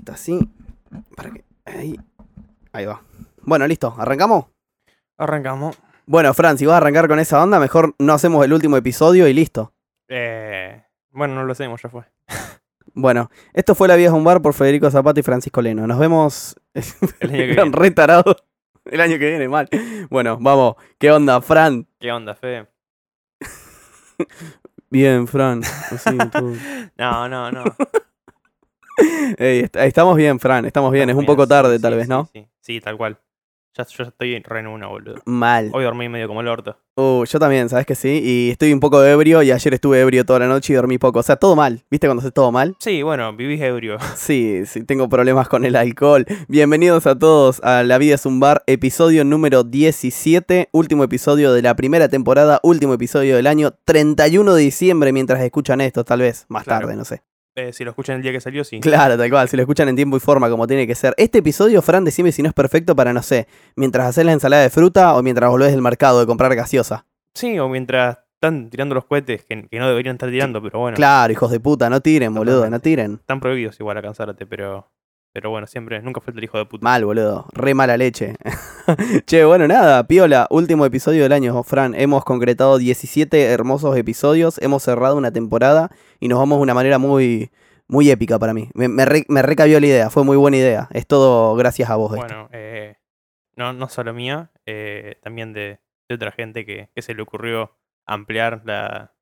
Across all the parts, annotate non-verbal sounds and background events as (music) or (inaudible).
Está así. Para que. Ahí. Ahí va. Bueno, listo. ¿Arrancamos? Arrancamos. Bueno, Fran, si vas a arrancar con esa onda, mejor no hacemos el último episodio y listo. Eh, bueno, no lo hacemos, ya fue. (laughs) Bueno, esto fue La Vida es un Bar por Federico Zapata y Francisco Leno. Nos vemos. (laughs) El año que (laughs) viene. re tarados. El año que viene, mal. Bueno, vamos. ¿Qué onda, Fran? ¿Qué onda, Fede? Bien, Fran. Así. No, no, no. (laughs) Ey, est- estamos bien, Fran. Estamos bien. Es un Estamos poco tarde, sí, tal sí, vez, ¿no? Sí, sí, tal cual. Ya, yo ya estoy re en una, boludo. Mal. Hoy dormí medio como el orto. Uh, yo también, ¿sabes que sí? Y estoy un poco ebrio y ayer estuve ebrio toda la noche y dormí poco. O sea, todo mal. ¿Viste cuando haces todo mal? Sí, bueno, vivís ebrio. (laughs) Sí, sí, tengo problemas con el alcohol. Bienvenidos a todos a La Vida es un Bar, episodio número 17, último episodio de la primera temporada, último episodio del año 31 de diciembre, mientras escuchan esto, tal vez más Claro. tarde, no sé. Eh, si lo escuchan el día que salió, sí. Claro, tal cual, si lo escuchan en tiempo y forma como tiene que ser. Este episodio, Fran, decime si no es perfecto para, no sé, mientras haces la ensalada de fruta o mientras volvés del mercado de comprar gaseosa. Sí, o mientras están tirando los cohetes que, que no deberían estar tirando, pero bueno. Claro, hijos de puta, no tiren, boludo, no tiren. Están prohibidos igual a cansarte, pero. Pero bueno, siempre, nunca falta el hijo de puta. Mal, boludo. Re mala leche. (laughs) che, bueno, nada, Piola, último episodio del año, Fran. Hemos concretado 17 hermosos episodios, hemos cerrado una temporada y nos vamos de una manera muy, muy épica para mí. Me, me, re- me recabió la idea, fue muy buena idea. Es todo gracias a vos. Bueno, eh, no, no solo mía, eh, también de, de otra gente que, que se le ocurrió ampliar la,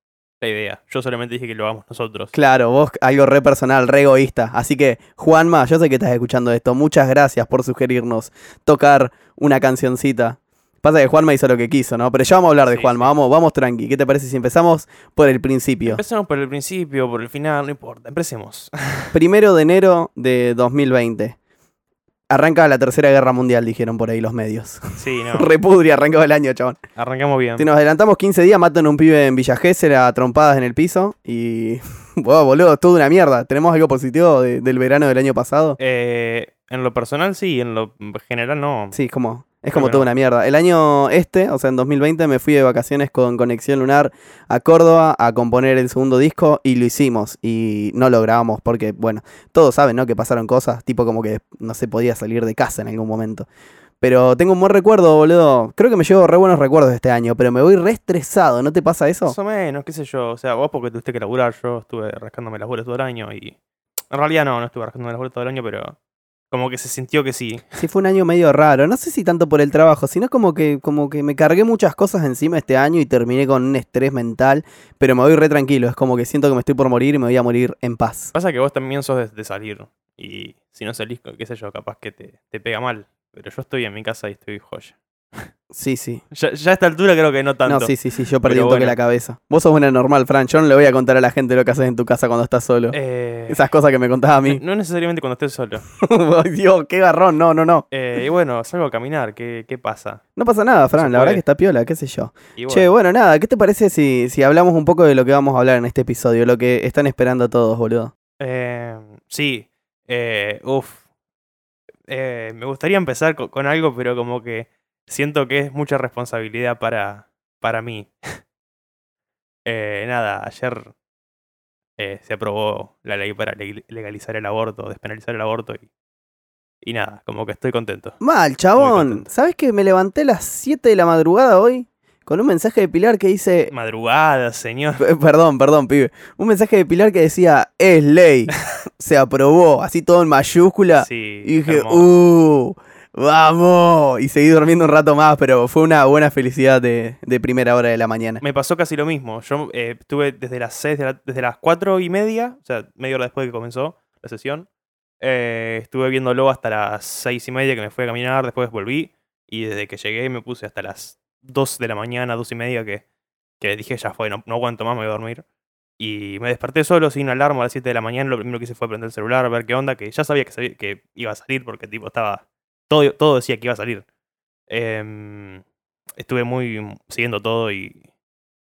la idea. Yo solamente dije que lo hagamos nosotros. Claro, vos algo re personal, re egoísta. Así que, Juanma, yo sé que estás escuchando esto. Muchas gracias por sugerirnos tocar una cancioncita. Pasa que Juanma hizo lo que quiso, ¿no? Pero ya vamos a hablar de Sí, Juanma. sí. Vamos, vamos tranqui. ¿Qué te parece si empezamos por el principio? Empecemos por el principio, por el final, no importa. Empecemos. Primero de enero de 2020. Arranca la tercera guerra mundial, dijeron por ahí los medios. Sí, no. (laughs) Repudri, arrancó el año, chabón. Arrancamos bien. Si nos adelantamos 15 días, matan a un pibe en Villa Gesell a trompadas en el piso. Y. (laughs) Wow, boludo, todo una mierda. ¿Tenemos algo positivo de- del verano del año pasado? Eh, en lo personal sí, en lo general no. Sí, es como. Es como toda una mierda. El año este, o sea, en 2020, me fui de vacaciones con Conexión Lunar a Córdoba a componer el segundo disco y lo hicimos. Y no lo grabamos porque, bueno, todos saben, ¿no? Que pasaron cosas, tipo como que no se podía salir de casa en algún momento. Pero tengo un buen recuerdo, boludo. Creo que me llevo re buenos recuerdos de este año, pero me voy re estresado, ¿no te pasa eso? Más o menos, qué sé yo. O sea, vos porque tuviste que laburar, yo estuve rascándome las bolas todo el año y. En realidad no, no estuve rascándome las bolas todo el año, pero. Como que se sintió que sí. Sí, fue un año medio raro. No sé si tanto por el trabajo, sino como que, como que me cargué muchas cosas encima este año y terminé con un estrés mental. Pero me voy re tranquilo. Es como que siento que me estoy por morir y me voy a morir en paz. Pasa que vos también sos de, de salir. Y si no salís, qué sé yo, capaz que te, te pega mal. Pero yo estoy en mi casa y estoy joya. Sí, sí. Ya, ya a esta altura creo que no tanto. No, sí, sí, sí. Yo perdí Pero un toque bueno. la cabeza. Vos sos una normal, Fran. Yo no le voy a contar a la gente lo que haces en tu casa cuando estás solo. Eh, Esas cosas que me contás a mí. No necesariamente cuando estés solo. (laughs) Ay, Dios, qué garrón. No, no, no. Eh, y bueno, salgo a caminar. ¿Qué, qué pasa? No pasa nada, Fran. La verdad que está piola, qué sé yo. Che, bueno, nada, ¿qué te parece si, si hablamos un poco de lo que vamos a hablar en este episodio? Lo que están esperando todos, boludo. Eh, sí. Eh, uf. Me gustaría empezar co- con, algo, pero como que siento que es mucha responsabilidad para, para mí. (laughs) Eh, nada, ayer eh, se aprobó la ley para leg- legalizar el aborto, despenalizar el aborto y, y nada, como que estoy contento. Mal, chabón. contento. ¿Sabes que me levanté a las 7 de la madrugada hoy? Con un mensaje de Pilar que dice. Madrugada, señor. P- Perdón, perdón, pibe. Un mensaje de Pilar que decía: Es ley. (laughs) Se aprobó. Así todo en mayúscula. Sí, y dije: hermoso. ¡Uh! ¡Vamos! Y seguí durmiendo un rato más, pero fue una buena felicidad de, de primera hora de la mañana. Me pasó casi lo mismo. Yo eh, estuve desde las 6, de la- desde las 4 y media, o sea, media hora después de que comenzó la sesión. eh, estuve viéndolo hasta las 6 y media que me fui a caminar, después volví. Y desde que llegué me puse hasta las 2 de la mañana, 2 y media, que, que dije ya fue, no, no aguanto más, me voy a dormir. Y me desperté solo, sin alarma a las 7 de la mañana. Lo primero que hice fue prender el celular, ver qué onda, que ya sabía que, sabía- que iba a salir porque tipo estaba. Todo, todo decía que iba a salir. Em, estuve muy siguiendo todo y,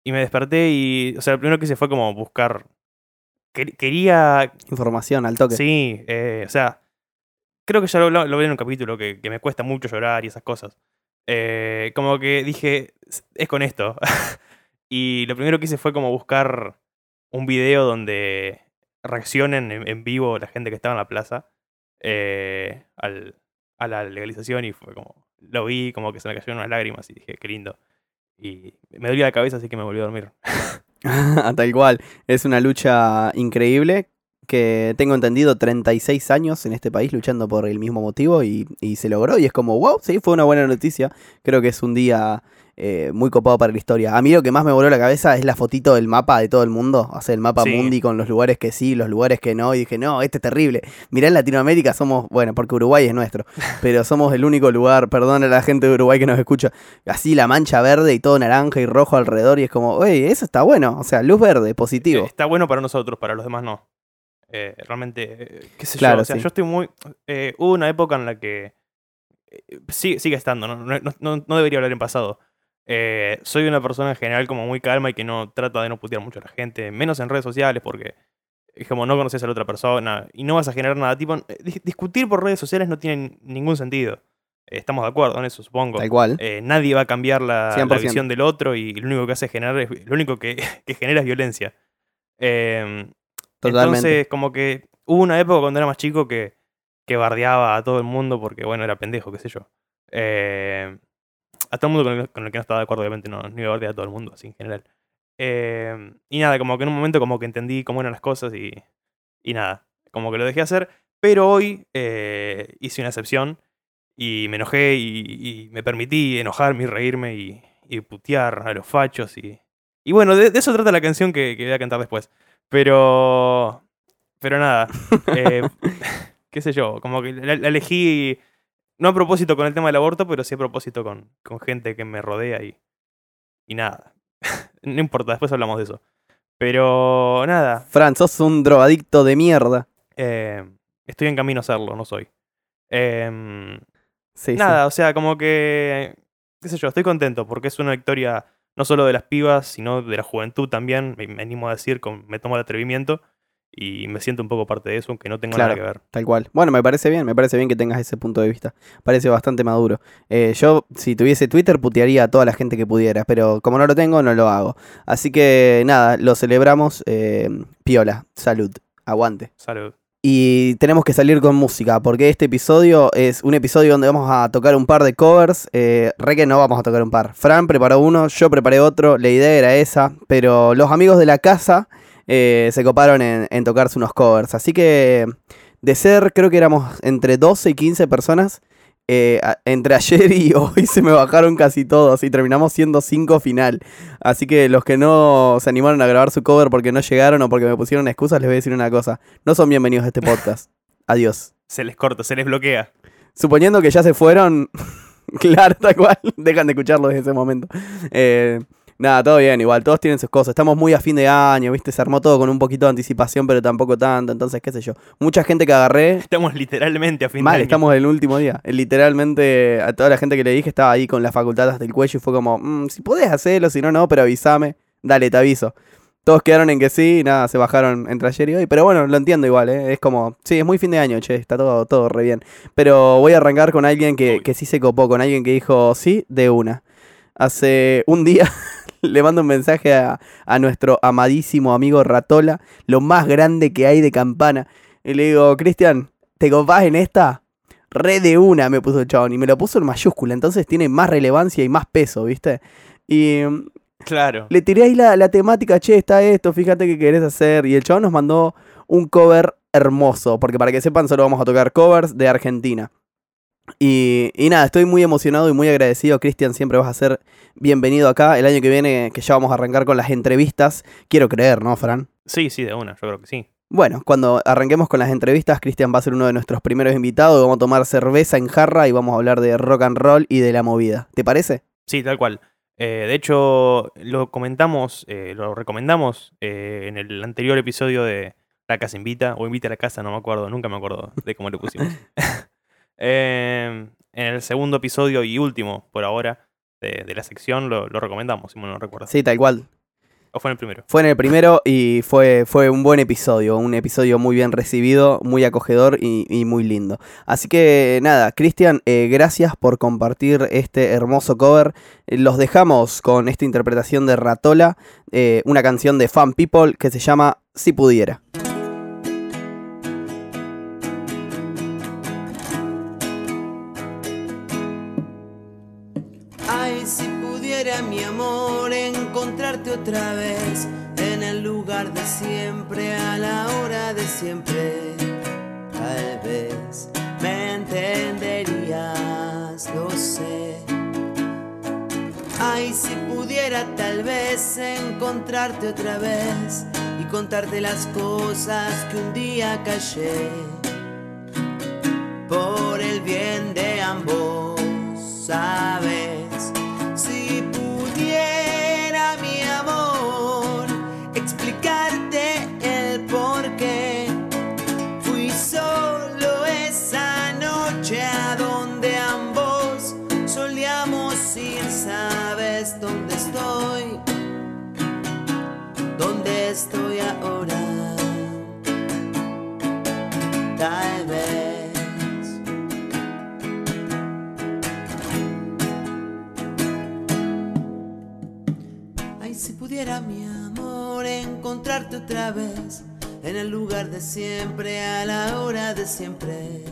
y me desperté y, o sea, lo primero que hice fue como buscar, quer- quería, Información al toque. sí, eh, o sea, creo que ya lo, lo, lo vi en un capítulo que, que me cuesta mucho llorar y esas cosas. Eh, como que dije, "Es- es con esto. (laughs) y lo primero que hice fue como buscar un video donde reaccionen en, en vivo la gente que estaba en la plaza. eh, al- a la legalización y fue como, lo vi, como que se me cayeron unas lágrimas y dije, qué lindo. Y me dolía la cabeza, así que me volví a dormir. (laughs) Tal cual. Es una lucha increíble que tengo entendido 36 años en este país luchando por el mismo motivo y, y se logró y es como, wow, sí, fue una buena noticia. Creo que es un día eh, muy copado para la historia. A mí lo que más me voló la cabeza es la fotito del mapa de todo el mundo, o sea, el mapa Sí. mundi con los lugares que sí, los lugares que no, y dije, no, este es terrible. Mirá en Latinoamérica somos, bueno, porque Uruguay es nuestro, (laughs) pero somos el único lugar, perdón a la gente de Uruguay que nos escucha, así la mancha verde y todo naranja y rojo alrededor y es como, oye, eso está bueno, o sea, luz verde, positivo. Eh, Está bueno para nosotros, para los demás no. Eh, realmente, eh, qué sé Claro, yo, o sea, sí. yo estoy muy... hubo una época en la que... sigue, sigue estando, ¿no? No, no- no debería hablar en pasado. Eh, soy una persona en general como muy calma y que no trata de no putear mucho a la gente, menos en redes sociales porque es como no conoces a la otra persona y no vas a generar nada. Tipo, eh, dis- discutir por redes sociales no tiene ningún sentido. Eh, estamos de acuerdo en eso, supongo. Tal cual. Eh, nadie va a cambiar la, la 100%. visión del otro y lo único que hace es generar es- lo único que, (laughs) que genera es violencia. Em, Totalmente. Entonces, como que hubo una época cuando era más chico que, que bardeaba a todo el mundo porque, bueno, era pendejo, qué sé yo. Em, a todo el mundo con el, con el que no estaba de acuerdo, obviamente, no, no iba a bardear a todo el mundo, así en general. Em, y nada, como que en un momento como que entendí cómo eran las cosas y, y nada, como que lo dejé hacer. Pero hoy eh, hice una excepción y me enojé y, y me permití enojarme y reírme y, y putear a los fachos y... Y bueno, de, de eso trata la canción que, que voy a cantar después. Pero... Pero nada. (laughs) eh, (laughs) qué sé yo, como que la, la elegí no a propósito con el tema del aborto, pero sí a propósito con, con gente que me rodea y... Y nada. (laughs) no importa, después hablamos de eso. Pero nada, Fran, sos un drogadicto de mierda. eh, estoy en camino a hacerlo, no soy. Em, Sí, sí. Nada, o sea, como que, qué sé yo, estoy contento porque es una victoria no solo de las pibas, sino de la juventud también, me, me animo a decir, con- me tomo el atrevimiento y me siento un poco parte de eso, aunque no tengo nada que ver. Tal cual. Bueno, me parece bien, me parece bien que tengas ese punto de vista. Parece bastante maduro. Eh, yo, si tuviese Twitter, putearía a toda la gente que pudiera, pero como no lo tengo, no lo hago. Así que nada, lo celebramos. eh, piola, salud, aguante. Salud. Y tenemos que salir con música, porque este episodio es un episodio donde vamos a tocar un par de covers. Eh, re que no vamos a tocar un par. Fran preparó uno, yo preparé otro, la idea era esa, pero los amigos de la casa eh, se coparon en, en tocarse unos covers. Así que de ser, creo que éramos entre 12 y 15 personas, eh, a- entre ayer y (laughs) hoy se me bajaron casi todos y terminamos siendo 5 final. Así que los que no se animaron a grabar su cover porque no llegaron o porque me pusieron excusas, les voy a decir una cosa. No son bienvenidos a este podcast. (laughs) Adiós. Se les corta, se les bloquea. Suponiendo que ya se fueron, (laughs) claro, tal cual, dejan de escucharlo desde ese momento. Eh, nada, todo bien, igual, todos tienen sus cosas. Estamos muy a fin de año, ¿viste? Se armó todo con un poquito de anticipación, pero tampoco tanto. Entonces, qué sé yo. Mucha gente que agarré, Estamos literalmente a fin de Mal, año. estamos el último día. Literalmente, a toda la gente que le dije estaba ahí con la facultad hasta el cuello y fue como, "Mm, si podés hacerlo, si no, no, pero avísame. Dale, te aviso. Todos quedaron en que sí, y nada, se bajaron entre ayer y hoy. Pero bueno, lo entiendo igual, ¿eh? Es como, sí, es muy fin de año, che, está todo, todo re bien. Pero voy a arrancar con alguien que, que sí se copó, con alguien que dijo sí de una. Hace un día (laughs) le mando un mensaje a, a nuestro amadísimo amigo Ratola, lo más grande que hay de campana. Y le digo, Cristian, ¿te copás en esta? Re de una me puso el chabón y me lo puso en mayúscula, entonces tiene más relevancia y más peso, ¿viste? Y mm, Claro. le tiré ahí la, la temática, che, está esto, fíjate qué querés hacer. Y el chabón nos mandó un cover hermoso, porque para que sepan, solo vamos a tocar covers de Argentina. Y, y nada, estoy muy emocionado y muy agradecido. Cristian, siempre vas a ser bienvenido acá. El año que viene, que ya vamos a arrancar con las entrevistas, quiero creer, ¿no, Fran? Sí, sí, de una, yo creo que sí. Bueno, cuando arranquemos con las entrevistas, Cristian va a ser uno de nuestros primeros invitados. Vamos a tomar cerveza en jarra y vamos a hablar de rock and roll y de la movida. ¿Te parece? Sí, tal cual. Eh, de hecho, lo comentamos, eh, lo recomendamos eh, en el anterior episodio de La Casa Invita, o Invita a la Casa, no me acuerdo, nunca me acuerdo de cómo le pusimos. (laughs) Eh, en el segundo episodio y último, por ahora, de, de la sección, lo, lo recomendamos, si no recuerdo. Sí, tal cual. ¿O fue en el primero? Fue en el primero y fue, fue un buen episodio, un episodio muy bien recibido, muy acogedor y, y muy lindo. Así que nada, Cristian, eh, gracias por compartir este hermoso cover. Eh, Los dejamos con esta interpretación de Ratola, eh, una canción de Fan People que se llama Si pudiera. Otra vez en el lugar de siempre, a la hora de siempre, tal vez me entenderías, lo sé. Ay, si pudiera tal vez encontrarte otra vez y contarte las cosas que un día callé por el bien de ambos, sabes. Tal vez. Ay, si pudiera mi amor encontrarte otra vez en el lugar de siempre, a la hora de siempre,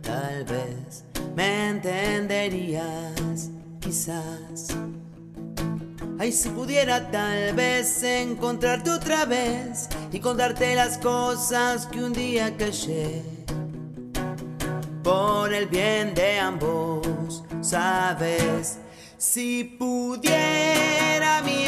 tal vez me entenderías, quizás. Ay, si pudiera tal vez encontrarte otra vez y contarte las cosas que un día callé. Por el bien de ambos, sabes. Si pudiera mi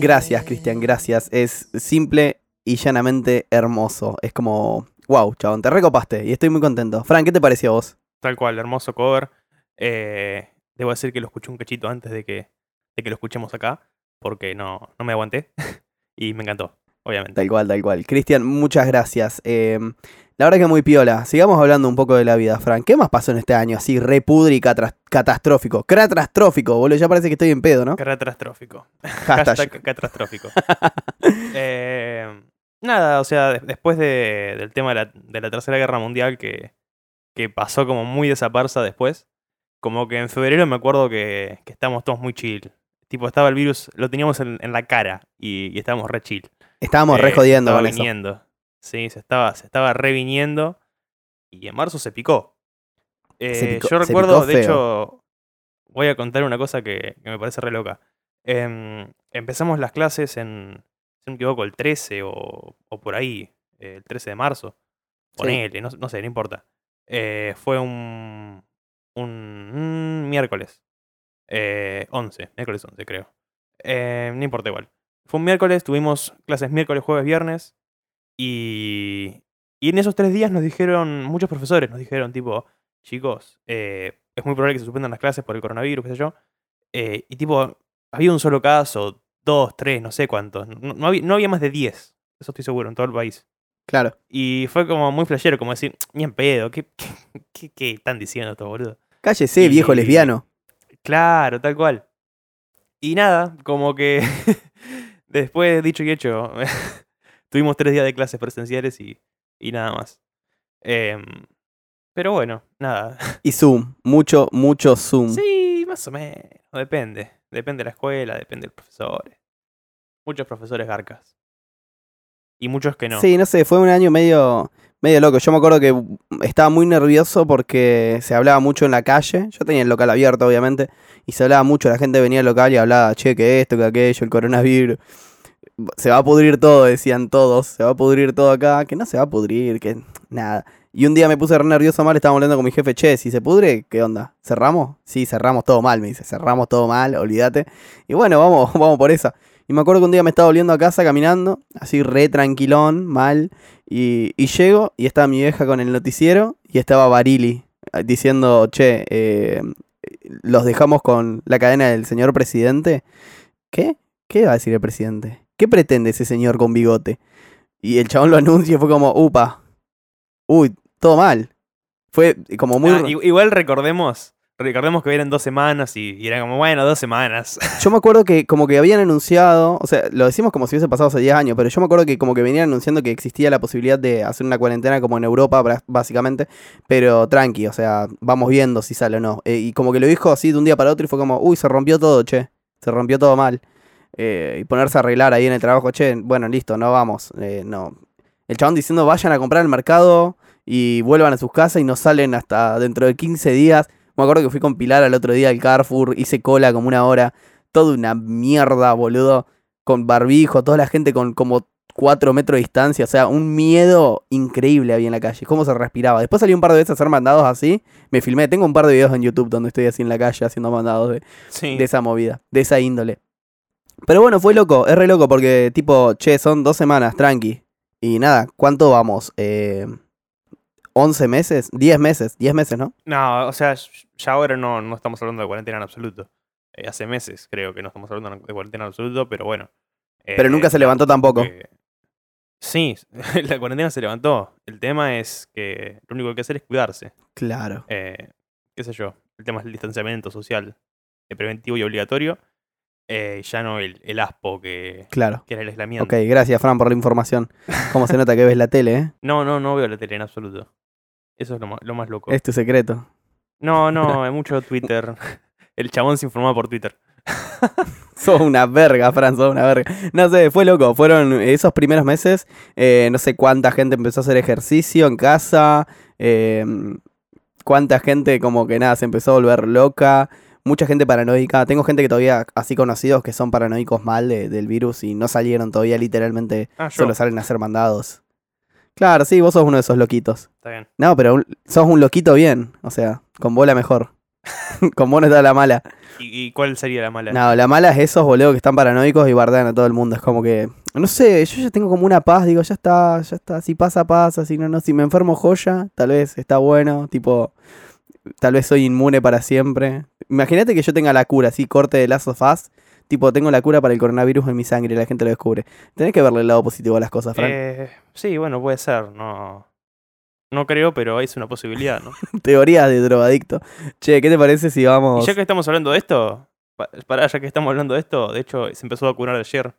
Gracias, Cristian, gracias. Es simple y llanamente hermoso. Es como, wow, chabón, te recopaste y estoy muy contento. Fran, ¿qué te pareció a vos? Tal cual, hermoso cover. Eh, debo decir que lo escuché un cachito antes de que, de que lo escuchemos acá, porque no, no me aguanté (laughs) y me encantó, obviamente. Tal cual, tal cual. Cristian, muchas gracias. Eh, la verdad que muy piola. Sigamos hablando un poco de la vida, Fran. ¿Qué más pasó en este año así, repudri y catastrófico? Catastrófico, boludo. Ya parece que estoy en pedo, ¿no? Catastrófico. (laughs) Hashtag. Catastrófico. (laughs) Eh, nada, o sea, de- después de- del tema de la, de la Tercera Guerra Mundial que, que pasó como muy desaparsa después, como que en febrero me acuerdo que, que estábamos todos muy chill. Tipo, estaba el virus, lo teníamos en, en la cara y, y estábamos re chill. Estábamos Eh, re jodiendo con eso. Sí, se estaba, se estaba reviniendo y en marzo se picó. Se Eh, picó- yo recuerdo, picó de hecho, voy a contar una cosa que, que me parece re loca. Em, empezamos las clases en, si no me equivoco, el 13 o, o por ahí, eh, el 13 de marzo. Ponele, no, no sé, no importa. Eh, fue un, un, un miércoles. Eh, 11, miércoles 11 creo. No importa igual. Fue un miércoles, tuvimos clases miércoles, jueves, viernes. Y, y en esos tres días nos dijeron, muchos profesores nos dijeron, tipo, chicos, eh, es muy probable que se suspendan las clases por el coronavirus, qué sé yo. Eh, y tipo, había un solo caso, dos, tres, no sé cuántos. No, no había, no había más de diez, eso estoy seguro, en todo el país. Claro. Y fue como muy flashero, como decir, ni en pedo, ¿qué, qué, qué- qué están diciendo estos boludo? Cállese, Y- viejo lesbiano. Claro, tal cual. Y nada, como que (laughs) después, dicho y hecho, (laughs) tuvimos tres días de clases presenciales y, y nada más. Em, pero bueno, nada. (laughs) Y Zoom. Mucho, mucho Zoom. Sí, más o menos. Depende. Depende de la escuela, depende de los profesores. Muchos profesores garcas. Y muchos que no. Sí, no sé, fue un año medio, medio loco. Yo me acuerdo que estaba muy nervioso porque se hablaba mucho en la calle. Yo tenía el local abierto, obviamente, y se hablaba mucho. La gente venía al local y hablaba, che, que esto, que aquello, el coronavirus. Se va a pudrir todo, decían todos. Se va a pudrir todo acá. Que no se va a pudrir, que nada. Y un día me puse re nervioso mal, estábamos hablando con mi jefe, che, si se pudre, ¿qué onda? ¿Cerramos? Sí, cerramos todo mal, me dice, cerramos todo mal, olvídate. Y bueno, vamos, (laughs) vamos por esa. Y me acuerdo que un día me estaba volviendo a casa caminando, así re tranquilón, mal, y, y llego y estaba mi vieja con el noticiero y estaba Barili eh, diciendo, che, eh, los dejamos con la cadena del señor presidente. ¿Qué? ¿Qué va a decir el presidente? ¿Qué pretende ese señor con bigote? Y el chabón lo anuncia y fue como, upa, uy, todo mal. Fue como muy... Ah, igual recordemos, Recordemos que vienen dos semanas y, y era como, bueno, dos semanas. (laughs) Yo me acuerdo que como que habían anunciado, o sea, lo decimos como si hubiese pasado hace 10 años, pero yo me acuerdo que como que venían anunciando que existía la posibilidad de hacer una cuarentena como en Europa, básicamente, pero tranqui, o sea, vamos viendo si sale o no. Eh, y como que lo dijo así de un día para otro y fue como, uy, se rompió todo, che, se rompió todo mal. Eh, y ponerse a arreglar ahí en el trabajo, che, bueno, listo, no vamos, eh, no. El chabón diciendo, vayan a comprar al mercado y vuelvan a sus casas y no salen hasta dentro de 15 días. Me acuerdo que fui con Pilar al otro día al Carrefour, hice cola como una hora, toda una mierda, boludo, con barbijo, toda la gente con como 4 metros de distancia, o sea, un miedo increíble había en la calle, cómo se respiraba. Después salí un par de veces a hacer mandados así, me filmé, tengo un par de videos en YouTube donde estoy así en la calle haciendo mandados de, Sí. de esa movida, de esa índole. Pero bueno, fue loco, es re loco porque tipo, che, son dos semanas, tranqui. Y nada, ¿cuánto vamos? Eh, ¿11 meses? ¿10 meses? ¿10 meses, no? No, o sea, ya ahora no, no estamos hablando de cuarentena en absoluto. Eh, hace meses creo que no estamos hablando de cuarentena en absoluto, pero bueno. Pero Eh, nunca se levantó tampoco. Sí, (laughs) la cuarentena se levantó. El tema es que lo único que hay que hacer es cuidarse. Claro. Eh, ¿Qué sé yo? El tema es el distanciamiento social preventivo y obligatorio. Eh, ya no el, el aspo que, Claro. que era el aislamiento. Ok, gracias Fran por la información. ¿Cómo se nota que ves la tele, eh? No, no, no veo la tele en absoluto. Eso es lo más, lo más loco. Es tu secreto. No, no, hay mucho Twitter. (laughs) El chabón se informó por Twitter. (laughs) Sos una verga, Fran, sos una verga. No sé, fue loco. Fueron esos primeros meses, eh, no sé cuánta gente empezó a hacer ejercicio en casa, eh, cuánta gente como que nada se empezó a volver loca, mucha gente paranoica. Tengo gente que todavía, así conocidos, que son paranoicos mal de- del virus y no salieron todavía literalmente, Ah, solo salen a hacer mandados. Claro, sí, vos sos uno de esos loquitos. Está bien. No, pero un- sos un loquito bien, o sea, con bola mejor. (laughs) con vos no está la mala. ¿Y, y cuál sería la mala? No, la mala es esos boludo que están paranoicos y bardean a todo el mundo. Es como que, no sé, yo ya tengo como una paz, digo, ya está, ya está, si pasa, pasa, si no, no, si me enfermo joya, tal vez está bueno, tipo, tal vez soy inmune para siempre. Imagínate que yo tenga la cura, así, corte de Last of Us, tipo, tengo la cura para el coronavirus en mi sangre y la gente lo descubre. Tenés que verle el lado positivo a las cosas, Frank. Eh, sí, bueno, puede ser. No, no creo, pero es una posibilidad, ¿no? (laughs) Teoría de drogadicto. Che, ¿qué te parece si y vamos... ya que estamos hablando de esto, pa- pará, ya que estamos hablando de esto, de hecho, se empezó a vacunar ayer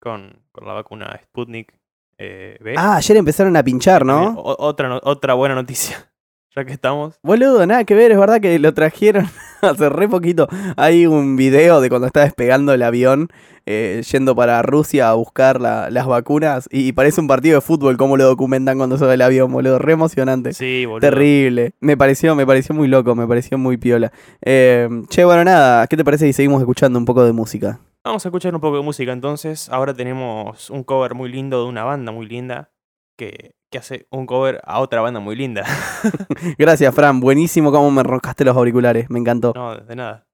con, con la vacuna Sputnik eh, B. Ah, ayer empezaron a pinchar, ¿no? o- otra, no- otra buena noticia. Ya que estamos. Boludo, nada que ver, es verdad que lo trajeron (laughs) hace re poquito. Hay un video de cuando está despegando el avión, eh, yendo para Rusia a buscar la- las vacunas, y parece un partido de fútbol como lo documentan cuando sube el avión, boludo, re emocionante. Sí, boludo. Terrible. Me pareció, me pareció muy loco, me pareció muy piola. Eh, che, bueno, nada, ¿qué te parece si seguimos escuchando un poco de música? Vamos a escuchar un poco de música entonces. Ahora tenemos un cover muy lindo de una banda muy linda que, que hace un cover a otra banda muy linda. (laughs) Gracias, Fran, buenísimo cómo me roncaste los auriculares, me encantó. no, de nada.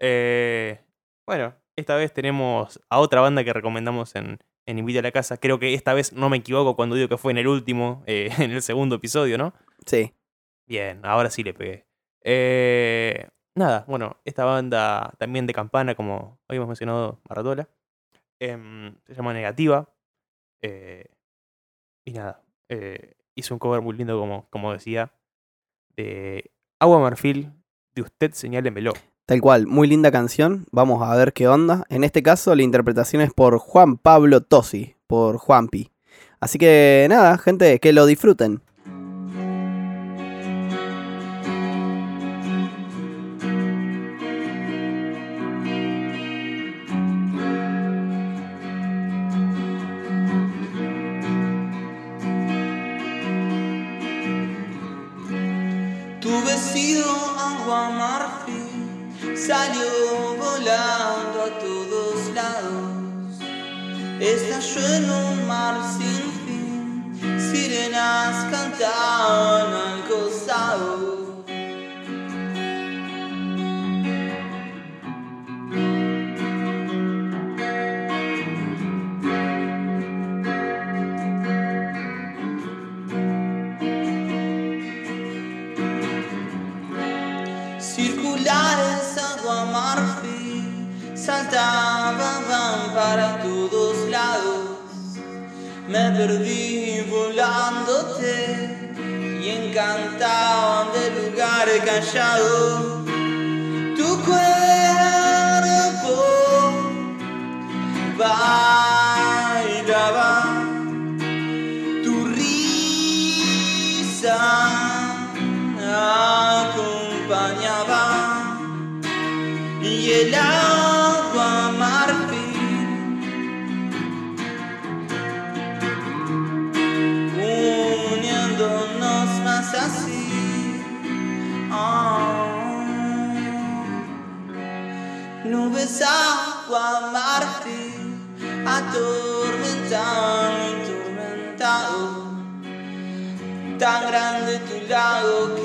Eh, bueno, esta vez tenemos a otra banda que recomendamos en, en Invita a la Casa. Creo que esta vez no me equivoco cuando digo que fue en el último, eh, (laughs) en el segundo episodio, ¿no? Sí. Bien, ahora sí le pegué. Eh, nada, bueno, esta banda también de campana, como habíamos mencionado, Maratola, em, se llama Negativa. y nada, eh, hizo un cover muy lindo, como, como decía, de Agua Marfil, de Usted Señálemelo. Tal cual, muy linda canción. Vamos a ver qué onda. En este caso, la interpretación es por Juan Pablo Tosi, por Juanpi. Así que nada, gente, que lo disfruten. Estalló en un mar sin fin, sirenas cantaban al costado. Perdí volándote y encantaban del lugar callado. Tan grande tu lago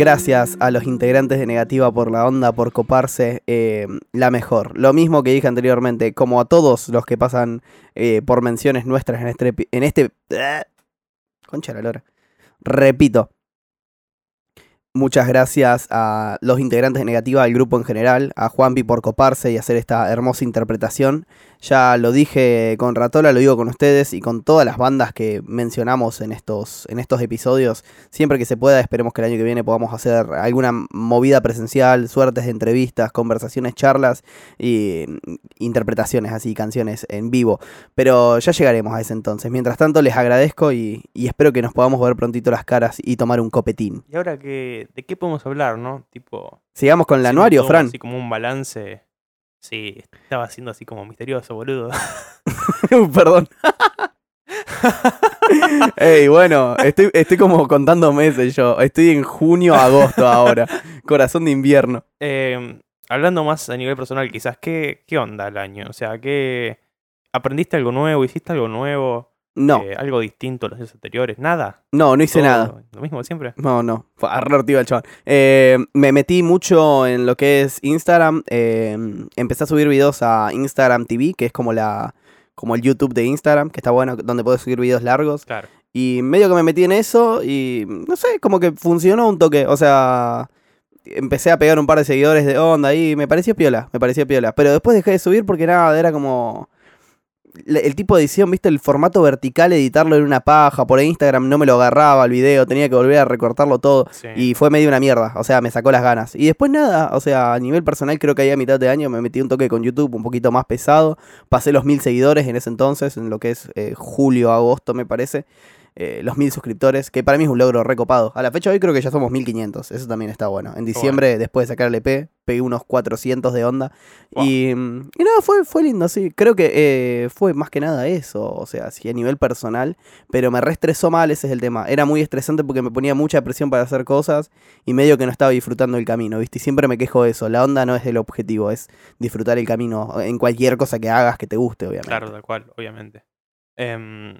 Gracias a los integrantes de Negativa por la onda, por coparse, eh, la mejor. Lo mismo que dije anteriormente, como a todos los que pasan eh, por menciones nuestras en este... En este Concha la lora. Repito. Muchas gracias a los integrantes de Negativa, al grupo en general, a Juanpi por coparse y hacer esta hermosa interpretación. Ya lo dije con Ratola, lo digo con ustedes y con todas las bandas que mencionamos en estos, en estos episodios. Siempre que se pueda, esperemos que el año que viene podamos hacer alguna movida presencial, suertes de entrevistas, conversaciones, charlas y mm, interpretaciones así, canciones en vivo. Pero ya llegaremos a ese entonces. Mientras tanto, les agradezco y, y espero que nos podamos ver prontito las caras y tomar un copetín. Y ahora que, ¿de qué podemos hablar, no? Tipo. Sigamos con el anuario, todo Fran. Así como un balance. Sí, estaba siendo así como misterioso, boludo. (laughs) Perdón. (laughs) Ey, bueno, estoy, estoy como contando meses yo. Estoy en junio, agosto ahora. Corazón de invierno. Eh, hablando más a nivel personal, quizás, ¿qué, ¿qué onda el año? O sea, ¿qué. ¿Aprendiste algo nuevo? ¿Hiciste algo nuevo? No, Eh, ¿Algo distinto a los años anteriores? ¿Nada? no, no hice Todo nada. Lo mismo siempre. No, no. Fue ortigo el chaval. Eh, me metí mucho en lo que es Instagram. eh, empecé a subir videos a Instagram TV, que es como la como el YouTube de Instagram, que está bueno, donde puedes subir videos largos. Claro. Y medio que me metí en eso y no sé, como que funcionó un toque. O sea, empecé a pegar un par de seguidores de onda y me pareció piola, me pareció piola. Pero después dejé de subir porque nada, era como... El tipo de edición, viste, el formato vertical, editarlo en una paja, por Instagram no me lo agarraba el video, tenía que volver a recortarlo todo. Sí. Y fue medio una mierda, o sea, me sacó las ganas. Y después nada, o sea, a nivel personal creo que ahí a mitad de año me metí un toque con YouTube un poquito más pesado. Pasé los mil seguidores en ese entonces, en lo que es eh, julio, agosto me parece. Eh, los mil suscriptores, que para mí es un logro recopado. A la fecha de hoy creo que ya somos 1500, eso también está bueno. En diciembre, después de sacar el EP, pegué unos 400 de onda. Wow. Y, mm, y nada, fue, fue lindo, sí. Creo que eh, fue más que nada eso, o sea, sí, a nivel personal. Pero me reestresó mal, ese es el tema. Era muy estresante porque me ponía mucha presión para hacer cosas y medio que no estaba disfrutando el camino, ¿viste? Y siempre me quejo de eso. La onda no es el objetivo, es disfrutar el camino en cualquier cosa que hagas que te guste, obviamente. Claro, tal cual, obviamente. Em,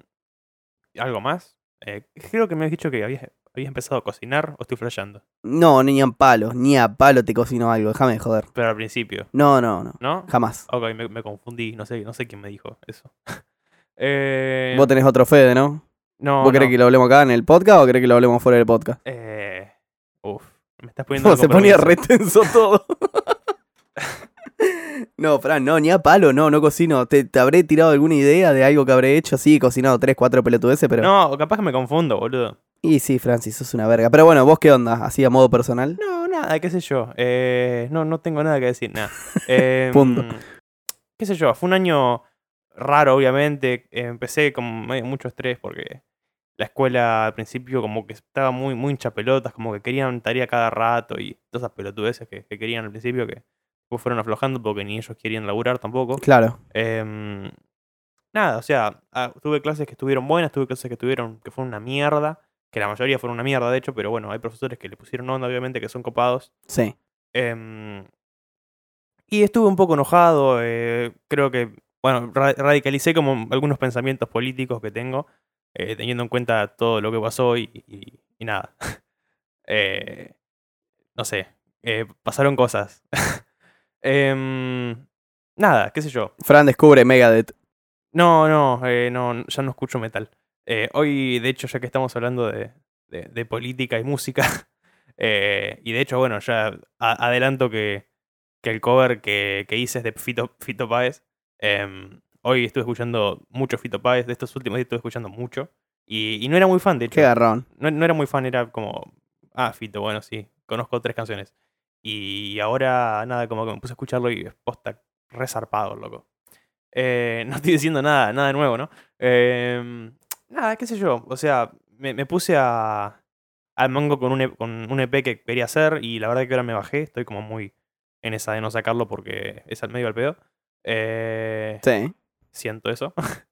¿Algo más? Eh, creo que me has dicho que habías habías empezado a cocinar o estoy flasheando. No, ni a palo, ni a palo te cocino algo, déjame de joder. Pero al principio, No, no, no, ¿no? jamás. Ok, me, me confundí, no sé, no sé quién me dijo eso. (laughs) eh, Vos tenés otro Fede, ¿no? no, ¿Vos querés no. que lo hablemos acá en el podcast o querés que lo hablemos fuera del podcast? Eh, uf, me estás (laughs) poniendo No, en se ponía compromiso. re tenso todo. (laughs) no, Fran, no, ni a palo, no, no cocino. ¿Te, te habré tirado alguna idea de algo que habré hecho? Sí, he cocinado tres, cuatro pelotudeces, pero... No, capaz que me confundo, boludo. Y sí, Francis, sos una verga. Pero bueno, ¿vos qué onda? ¿Así a modo personal? No, nada, qué sé yo. Eh, no, no tengo nada que decir, nada. (laughs) Eh, Punto. Qué sé yo, fue un año raro, obviamente. Empecé con medio- mucho estrés porque la escuela al principio como que estaba muy, muy hincha pelotas, como que querían tarea cada rato y todas esas pelotudeces que, que querían al principio que después fueron aflojando porque ni ellos querían laburar tampoco. Claro. Em, nada, o sea, ah, tuve clases que estuvieron buenas, tuve clases que estuvieron que fueron una mierda, que la mayoría fueron una mierda de hecho, pero bueno, hay profesores que le pusieron onda, obviamente, que son copados. Sí. Em, y estuve un poco enojado, eh, creo que, bueno, ra- radicalicé como algunos pensamientos políticos que tengo, eh, teniendo en cuenta todo lo que pasó y, y- y nada. (laughs) Eh, no sé, pasaron cosas. (laughs) Em, nada, qué sé yo. Fran descubre Megadeth. No, no, eh, no, ya no escucho metal. Eh, hoy, de hecho, ya que estamos hablando de, de- de política y música, (laughs) eh, y de hecho, bueno, ya a- adelanto que, que el cover que, que hice es de Fito, Fito Páez. Em, hoy estuve escuchando mucho Fito Páez, de estos últimos días estuve escuchando mucho. Y, y no era muy fan, de hecho. Qué garrón. No, no era muy fan, era como, ah, Fito, bueno, sí, conozco tres canciones. Y ahora, nada, como que me puse a escucharlo y es posta resarpado, loco. Eh, (laughs) no estoy diciendo nada, nada nuevo, ¿no? Em, nada, qué sé yo, o sea, me, me puse a, al mango con un, E- con un EP que quería hacer y la verdad que ahora me bajé, estoy como muy en esa de no sacarlo porque es al medio al pedo. Eh, Sí. siento eso. (laughs)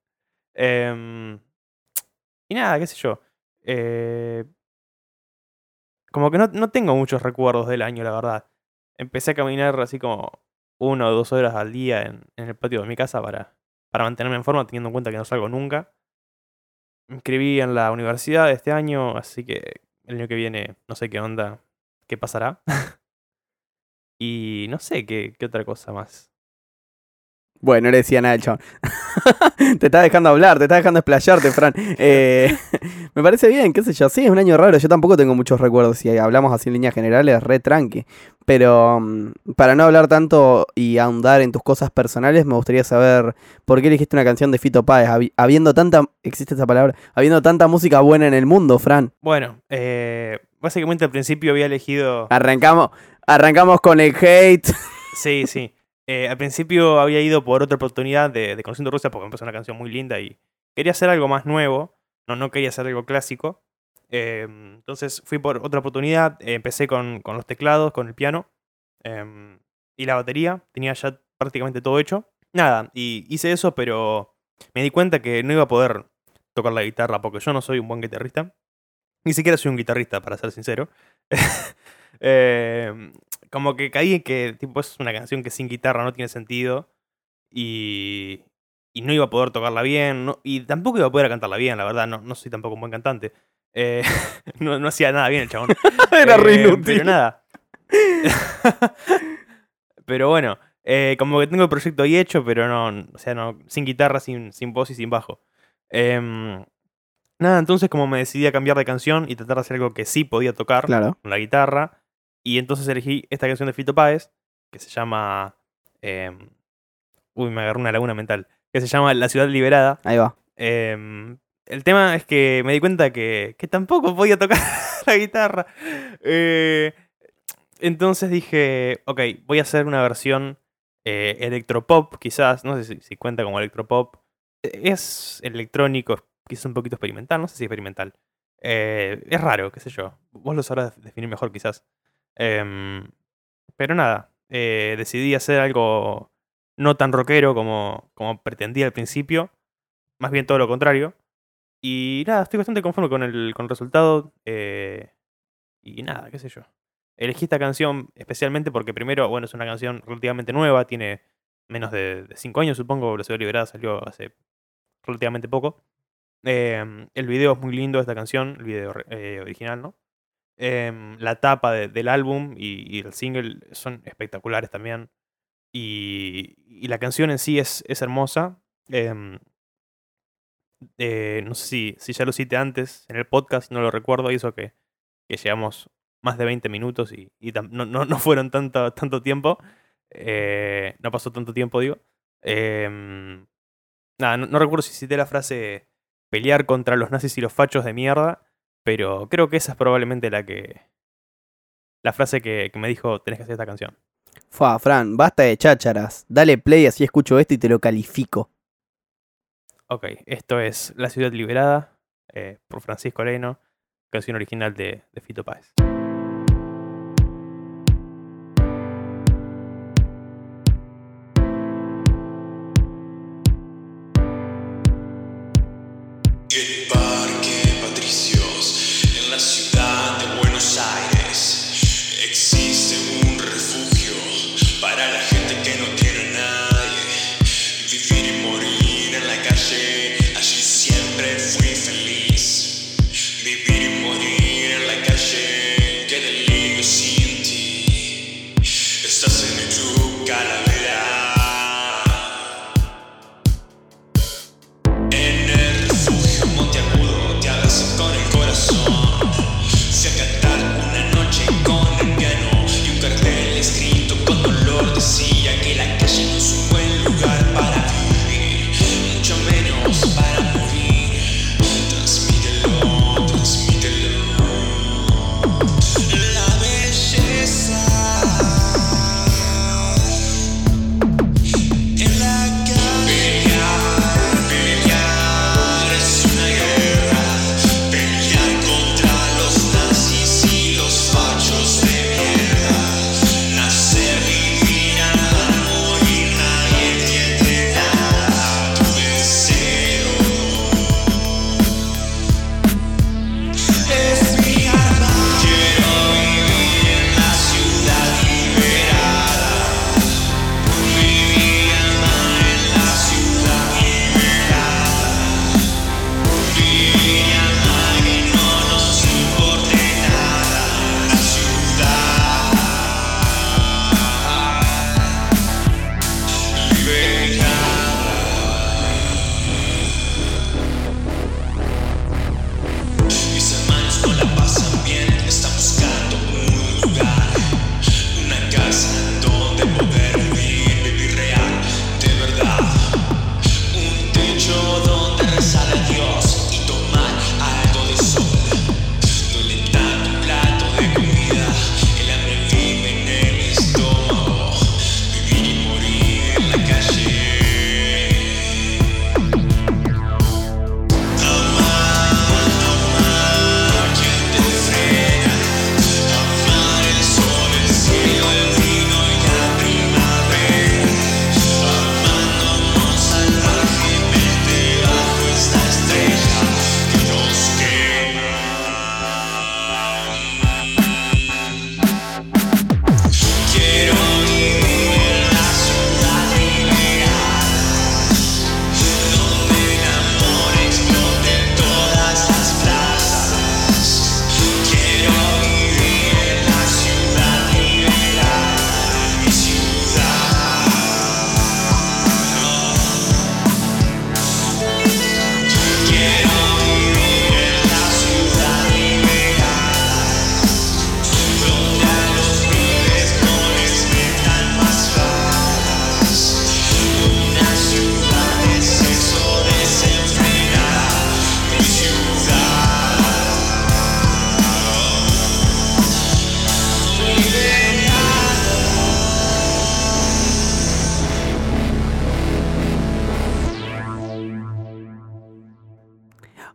Em, y nada, qué sé yo. Como que no, no tengo muchos recuerdos del año, la verdad. Empecé a caminar así como una o dos horas al día en, en el patio de mi casa para, para mantenerme en forma, teniendo en cuenta que no salgo nunca. Me inscribí en la universidad este año, así que el año que viene no sé qué onda, qué pasará. (laughs) y no sé qué, qué otra cosa más. Bueno, no le decía nada el chabón. te está dejando hablar, te está dejando explayarte, Fran. Eh, (laughs) me parece bien, qué sé yo. Sí, es un año raro. Yo tampoco tengo muchos recuerdos. Si hablamos así en líneas generales, re tranqui. Pero mm, para no hablar tanto y ahondar en tus cosas personales, me gustaría saber por qué elegiste una canción de Fito Páez. Habi- Habiendo tanta, existe esa palabra, habiendo tanta música buena en el mundo, Fran. Bueno, eh, básicamente al principio había elegido... Arrancamos, arrancamos con el hate. Sí, sí. Eh, al principio había ido por otra oportunidad de, de Conociendo Rusia porque me una canción muy linda y quería hacer algo más nuevo. No, no quería hacer algo clásico. Eh, entonces fui por otra oportunidad. eh, empecé con, con los teclados, con el piano em, y la batería. Tenía ya prácticamente todo hecho. Nada, y hice eso, pero me di cuenta que no iba a poder tocar la guitarra porque yo no soy un buen guitarrista. Ni siquiera soy un guitarrista, para ser sincero. (laughs) Em, como que caí en que tipo, es una canción que sin guitarra no tiene sentido. Y, y no iba a poder tocarla bien. no- y tampoco iba a poder cantarla bien, la verdad. No, no soy tampoco un buen cantante. Eh, (laughs) no, no hacía nada bien el chabón. (laughs) Era re Eh, inútil. Pero nada. (laughs) pero bueno, eh, como que tengo el proyecto ahí hecho, pero no, o sea, no, sin guitarra, sin, sin voz y sin bajo. Em, nada, entonces como me decidí a cambiar de canción y tratar de hacer algo que sí podía tocar Claro. con la guitarra, y entonces elegí esta canción de Fito Páez, que se llama... em, uy, me agarró una laguna mental. Que se llama La Ciudad Liberada. Ahí va. Em, el tema es que me di cuenta que, que tampoco podía tocar (laughs) la guitarra. Eh, entonces dije, ok, voy a hacer una versión eh, electropop, quizás, no sé si, si cuenta como electropop. Es electrónico, quizás un poquito experimental, no sé si experimental. Eh, es raro, qué sé yo. Vos lo sabrás definir mejor quizás. Em, pero nada, eh, decidí hacer algo no tan rockero como, como pretendía al principio. Más bien todo lo contrario. Y nada, estoy bastante conforme con el, con el resultado. eh, y nada, qué sé yo. Elegí esta canción especialmente porque primero, bueno, es una canción relativamente nueva, tiene menos de 5 años supongo, La Ciudad Liberada salió hace relativamente poco. Em, el video es muy lindo de esta canción, el video eh, original, ¿no? Em, la tapa de- del álbum y, el single son espectaculares también. Y, la canción en sí es, es hermosa. Em, eh, no sé si, si ya lo cité antes en el podcast, no lo recuerdo, eso que, que llevamos más de 20 minutos y, no, no, no fueron tanto, tanto tiempo. Eh, no pasó tanto tiempo, digo. Em, nada, no recuerdo si cité la frase pelear contra los nazis y los fachos de mierda, pero creo que esa es probablemente la que. La frase que, que me dijo tenés que hacer esta canción. Fua, Fran, basta de chácharas. Dale play así escucho esto y te lo califico. Ok, esto es La Ciudad Liberada eh, por Francisco Leno, canción original de, de Fito Páez.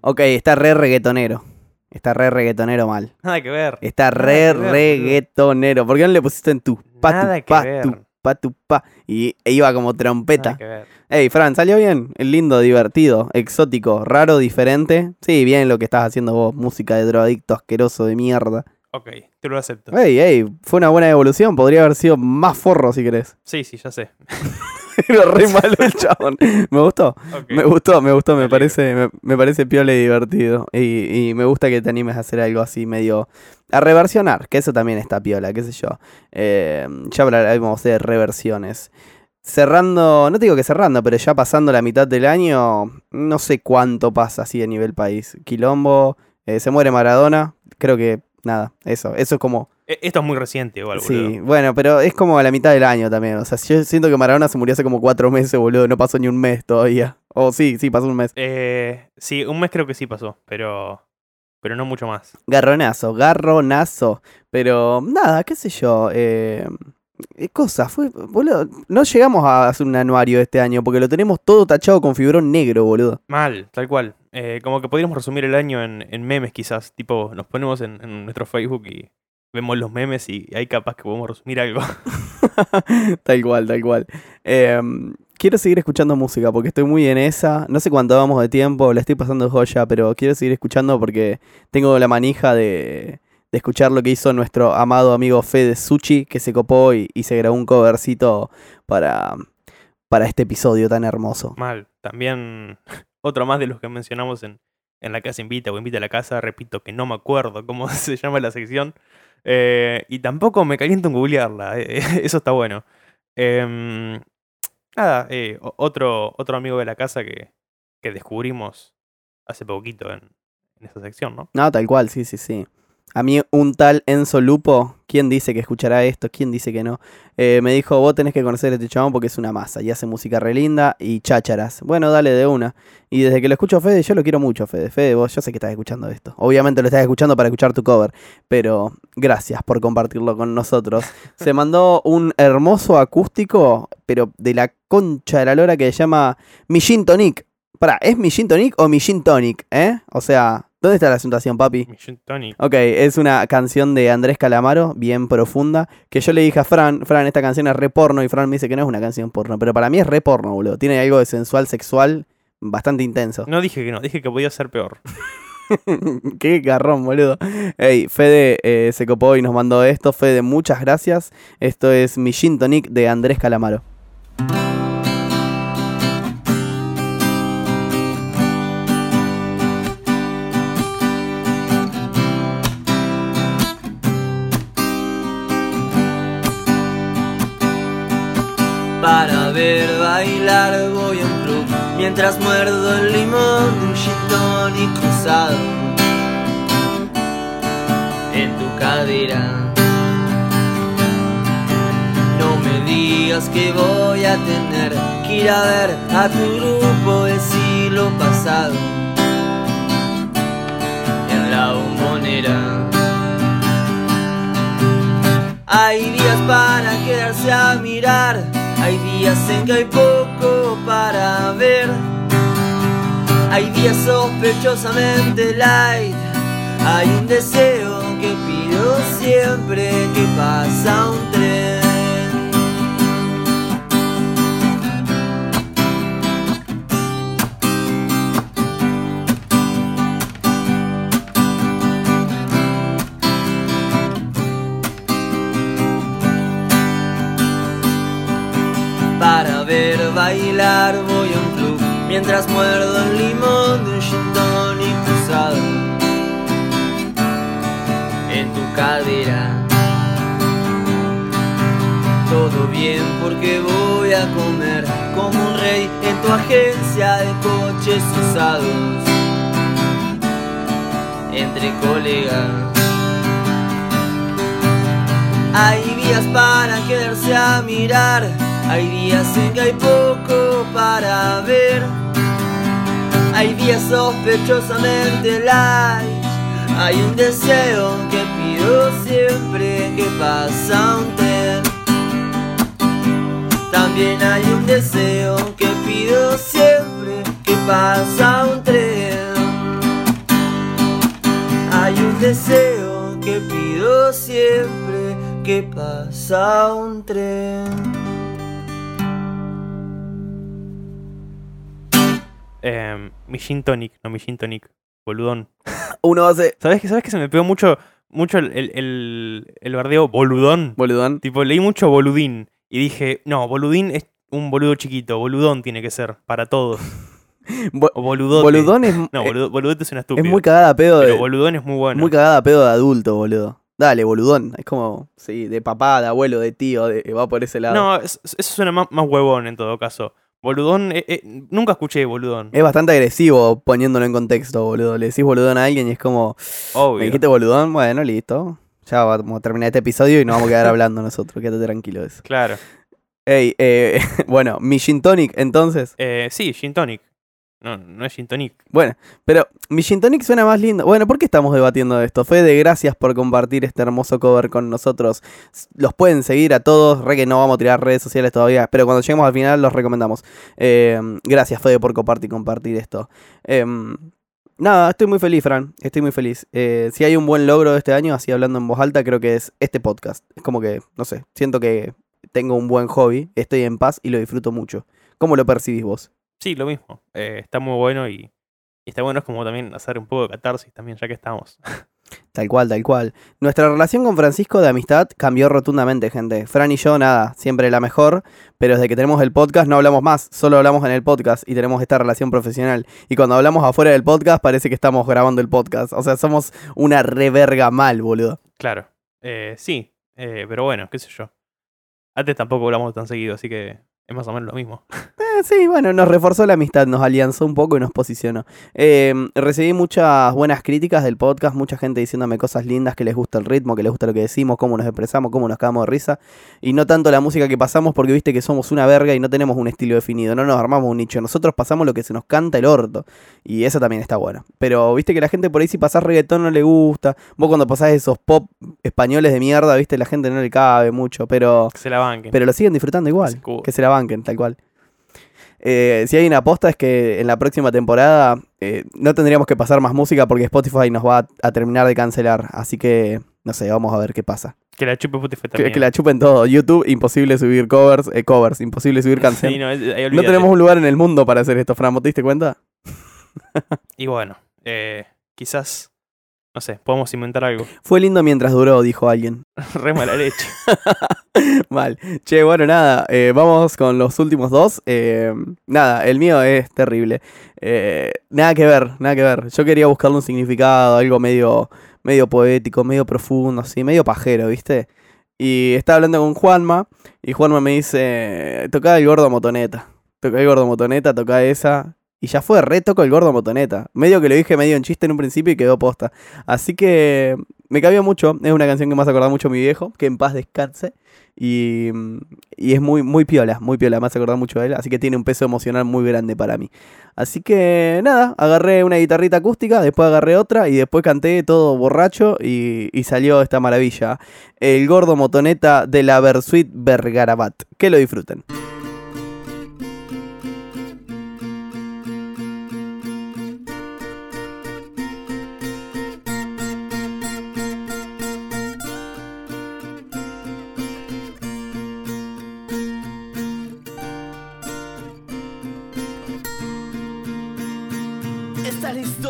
Ok, está re reggaetonero. Está re reggaetonero mal. Nada que ver. Está Nada re ver, reggaetonero. ¿Por qué no le pusiste en tu pa, Nada tu pa, tu pa, tu pa? Y e iba como Nada trompeta. que ver. Ey, Fran, ¿salió bien? Lindo, divertido, exótico, raro, diferente. Sí, bien lo que estás haciendo vos. Música de drogadicto asqueroso de mierda. Ok, te lo acepto. Ey, ey, fue una buena evolución. Podría haber sido más forro si querés. Sí, sí, ya sé. (laughs) Era re malo el chabón. Me gustó. Me gustó, me gustó, me parece, me, me parece piola y divertido. Y, y me gusta que te animes a hacer algo así medio. a reversionar, que eso también está piola, qué sé yo. Eh, ya hablaremos de reversiones. Cerrando, no te digo que cerrando, pero ya pasando la mitad del año, no sé cuánto pasa así a nivel país. Quilombo, eh, se muere Maradona, creo que nada, eso, eso es como Esto es muy reciente igual, Sí, boludo. bueno, pero es como a la mitad del año también. O sea, yo siento que Maradona se murió hace como cuatro meses, boludo. No pasó ni un mes todavía. O sí, sí, pasó un mes. Eh, sí, un mes creo que sí pasó, pero, pero no mucho más. Garronazo, garronazo. Pero nada, qué sé yo. Eh, eh, cosas, fue, boludo. No llegamos a hacer un anuario este año porque lo tenemos todo tachado con fibrón negro, boludo. Mal, tal cual. Eh, como que podríamos resumir el año en, en memes quizás. Tipo, nos ponemos en, en nuestro Facebook y vemos los memes y ahí capaz que podemos resumir algo. (laughs) tal cual, tal cual. Eh, quiero seguir escuchando música porque estoy muy en esa. No sé cuánto vamos de tiempo, la estoy pasando joya, pero quiero seguir escuchando porque tengo la manija de, de escuchar lo que hizo nuestro amado amigo Fede Suchi, que se copó y, y se grabó un covercito para, para este episodio tan hermoso. Mal. También (laughs) otro más de los que mencionamos en, en la casa invita o invita a la casa. Repito que no me acuerdo (laughs) cómo se llama la sección. Eh, y tampoco me caliento en googlearla. eh, (laughs) eso está bueno. Em, nada, eh, o- otro, otro amigo de la casa que, que descubrimos hace poquito en, en esa sección, ¿no? No, tal cual, sí, sí, sí. A mí un tal Enzo Lupo, ¿quién dice que escuchará esto? ¿Quién dice que no? Eh, me dijo, vos tenés que conocer a este chabón porque es una masa y hace música re linda y chácharas. Bueno, dale de una. Y desde que lo escucho a Fede, yo lo quiero mucho, Fede. Fede, vos, yo sé que estás escuchando esto. Obviamente lo estás escuchando para escuchar tu cover, pero gracias por compartirlo con nosotros. (laughs) Se mandó un hermoso acústico, pero de la concha de la lora que se llama Mijin Tonic. Pará, ¿es Mijin Tonic o Mijin Tonic? ¿Eh? O sea, ¿dónde está la asuntación, papi? Tony. Ok, es una canción de Andrés Calamaro, bien profunda, que yo le dije a Fran, Fran, esta canción es re porno, y Fran me dice que no es una canción porno, pero para mí es re porno, boludo. Tiene algo de sensual, sexual, bastante intenso. No dije que no, dije que podía ser peor. (laughs) Qué garrón, boludo. Ey, Fede eh, se copó y nos mandó esto. Fede, muchas gracias. Esto es mi Gin Tonic de Andrés Calamaro. Mientras muerdo el limón de un gin cruzado En tu cadera. No me digas que voy a tener que ir a ver a tu grupo del siglo pasado. En la bombonera. Hay días para quedarse a mirar, hay días en que hay poco para ver, hay días sospechosamente light, hay un deseo que pido siempre que pasa un tren. Bailar voy a un club. Mientras muerdo el limón de un gin tonic cruzado En tu cadera. Todo bien porque voy a comer Como un rey en tu agencia de coches usados. Entre colegas. Hay días para quedarse a mirar, hay días en que hay poco para ver, hay días sospechosamente light, hay un deseo que pido siempre que pasa un tren. También hay un deseo que pido siempre que pasa un tren. Hay un deseo que pido siempre que pasa un tren. Eh, mi Gin Tonic, no mi Gin Tonic. Boludón. (laughs) Uno hace. ¿Sabes que, ¿Sabes que se me pegó mucho, mucho el, el, el, el bardeo boludón? Boludón. Tipo, leí mucho boludín y dije, no, boludín es un boludo chiquito, boludón tiene que ser, para todos. (laughs) Bo- O boludote. boludón es, No, eh, boludo, es una es estúpida. muy cagada a pedo de, Pero boludón es muy bueno. muy cagada a pedo de adulto, boludo. Dale, boludón. Es como, sí, de papá, de abuelo, de tío, de- va por ese lado. no, es- eso suena más, más huevón en todo caso. Boludón, eh, eh, nunca escuché boludón. Es bastante agresivo poniéndolo en contexto, boludo. Le decís boludón a alguien y es como, ¿me Obvio. dijiste boludón? Bueno, listo. Ya vamos a terminar este episodio y nos vamos a quedar hablando nosotros. Quédate tranquilo de eso. Claro. Ey, eh, (laughs) bueno, mi gin tonic, entonces. Eh, sí, Gin Tonic. No, no es Gin Tonic. Bueno, pero mi gin tonic suena más lindo. Bueno, ¿por qué estamos debatiendo esto? Fede, gracias por compartir este hermoso cover con nosotros. Los pueden seguir a todos, re que no vamos a tirar redes sociales todavía, pero cuando lleguemos al final los recomendamos. Eh, gracias, Fede, por compartir compartir esto. Em, nada, estoy muy feliz, Fran. Estoy muy feliz. Eh, si hay un buen logro de este año, así hablando en voz alta, creo que es este podcast. Es como que, no sé, siento que tengo un buen hobby, estoy en paz y lo disfruto mucho. ¿Cómo lo percibís vos? Sí, lo mismo. Eh, está muy bueno y, y está bueno es como también hacer un poco de catarsis también, ya que estamos. (laughs) Tal cual, tal cual. Nuestra relación con Francisco de amistad cambió rotundamente, gente. Fran y yo, nada, siempre la mejor, pero desde que tenemos el podcast no hablamos más, solo hablamos en el podcast y tenemos esta relación profesional. Y cuando hablamos afuera del podcast parece que estamos grabando el podcast. O sea, somos una reverga mal, boludo. Claro. Eh, sí, eh, pero bueno, qué sé yo. Antes tampoco hablamos tan seguido, así que es más o menos lo mismo. (laughs) Eh, sí, bueno, nos reforzó la amistad, nos alianzó un poco y nos posicionó. Eh, recibí muchas buenas críticas del podcast, mucha gente diciéndome cosas lindas, que les gusta el ritmo, que les gusta lo que decimos, cómo nos expresamos, cómo nos cagamos de risa. Y no tanto la música que pasamos, porque viste que somos una verga y no tenemos un estilo definido, no nos armamos un nicho. Nosotros pasamos lo que se nos canta el orto. Y eso también está bueno. Pero viste que la gente por ahí si pasás reggaetón no le gusta. Vos cuando pasás esos pop españoles de mierda, viste, la gente no le cabe mucho, pero... Que se la banquen. Pero lo siguen disfrutando igual. Que se la banquen, tal cual. Eh, si hay una aposta es que en la próxima temporada eh, no tendríamos que pasar más música porque Spotify nos va a, a terminar de cancelar. Así que, no sé, vamos a ver qué pasa. Que la chupe Spotify Que, también. que la chupen todo. YouTube, imposible subir covers, eh, covers, imposible subir (laughs) Sí, canciones. no, es- ahí no olvídate. tenemos un lugar en el mundo para hacer esto, Fran. ¿Vos ¿Te diste cuenta? Y bueno, quizás, no sé, podemos inventar algo. (laughs) Fue lindo mientras duró, dijo alguien. (laughs) Re mala leche. (laughs) Mal. Che, bueno, nada, eh, vamos con los últimos dos. Eh, nada, el mío es terrible. Eh, nada que ver, nada que ver. Yo quería buscarle un significado, algo medio, medio poético, medio profundo, así, medio pajero, ¿viste? Y estaba hablando con Juanma, y Juanma me dice, toca el gordo motoneta. Toca el gordo motoneta, toca esa. Y ya fue, re toco el gordo motoneta. Medio que lo dije medio en chiste en un principio y quedó posta. Así que me cambió mucho. Es una canción que me hace acordar mucho a mi viejo, que en paz descanse. Y, y es muy, muy piola, muy piola, me hace acordar mucho a él, así que tiene un peso emocional muy grande para mí. Así que nada, agarré una guitarrita acústica, después agarré otra y después canté todo borracho y, y salió esta maravilla. El gordo motoneta de la Versuit Bergarabat. Que lo disfruten.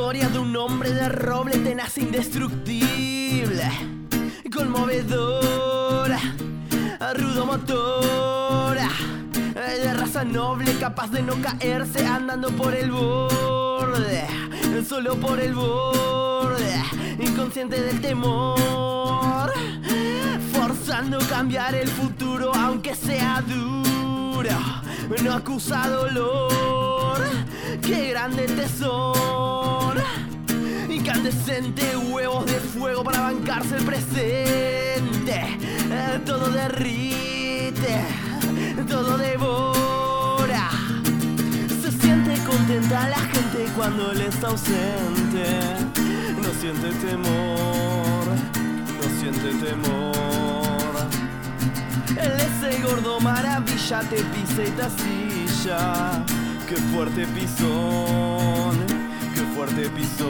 Historia de un hombre de roble tenaz indestructible, conmovedora, rudo motor, de raza noble capaz de no caerse andando por el borde, solo por el borde, inconsciente del temor, forzando cambiar el futuro aunque sea duro, no acusa dolor, qué grande tesoro. Incandescente, huevos de fuego para bancarse el presente. Eh, Todo derrite, todo devora. Se siente contenta la gente cuando él está ausente. No siente temor, no siente temor. Él es el gordo maravilla, te pisa y te asilla. Qué fuerte pisón, fuerte pisón.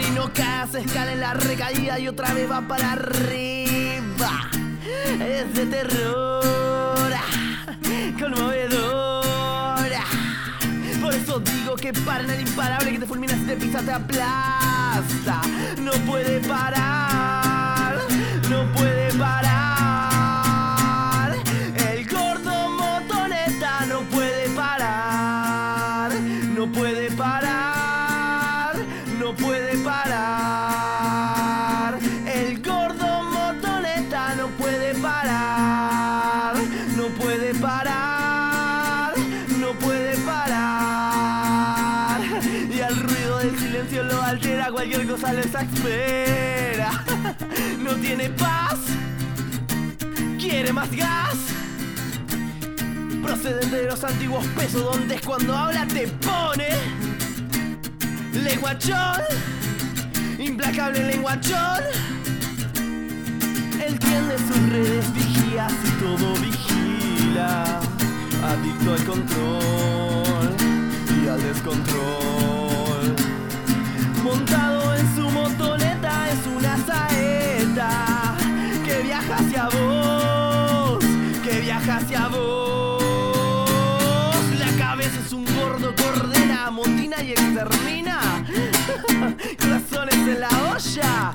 Y no cae, se escala en la recaída y otra vez va para arriba. Es de terror, conmovedora. Por eso digo que paren el imparable que te fulmina si te pisa, te aplasta. No puede parar, no puede parar. Tiene paz, quiere más gas. Procedente de los antiguos pesos, donde es cuando habla te pone. Lenguachón, implacable lenguachón. Él tiende sus redes, vigía y todo vigila. Adicto al control y al descontrol. Montado en su motoneta es una saeta que viaja hacia vos, que viaja hacia vos. La cabeza es un gordo que ordena, motina y extermina. (laughs) Corazones en la olla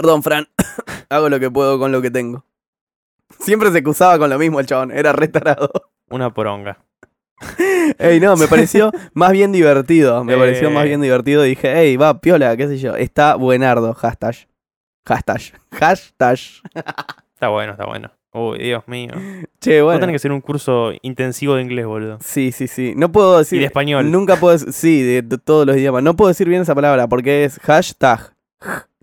Perdón, Fran. (coughs) Hago lo que puedo con lo que tengo. Siempre se acusaba con lo mismo el chabón, era retarado. Una poronga. (laughs) Ey, no, me pareció (laughs) más bien divertido. Me Eh. pareció más bien divertido. Dije, hey, va, piola, qué sé yo. Está buenardo, hashtag. Hashtag. Hashtag. (laughs) Está bueno, está bueno. Uy, Dios mío. Che, bueno. tenés que hacer un curso intensivo de inglés, boludo. Sí, sí, sí. No puedo decir. Y de español. Nunca puedo decir. Sí, de, de todos los idiomas. No puedo decir bien esa palabra porque es hashtag.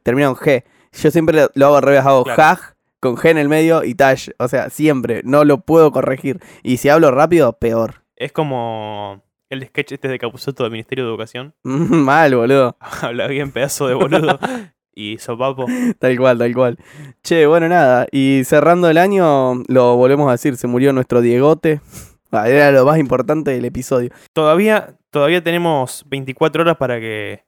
Termina en G. Yo siempre lo hago al revés. Hago Claro. haj con G en el medio y tash. O sea, siempre. No lo puedo corregir. Y si hablo rápido, peor. Es como el sketch este de Capuzoto del Ministerio de Educación. (laughs) Mal, boludo. (laughs) Habla bien, pedazo de boludo. (laughs) y sopapo. Tal cual, tal cual. Che, bueno, nada. Y cerrando el año, lo volvemos a decir, se murió nuestro Diegote. Ah, Era lo más importante del episodio. Todavía, todavía tenemos 24 horas para que,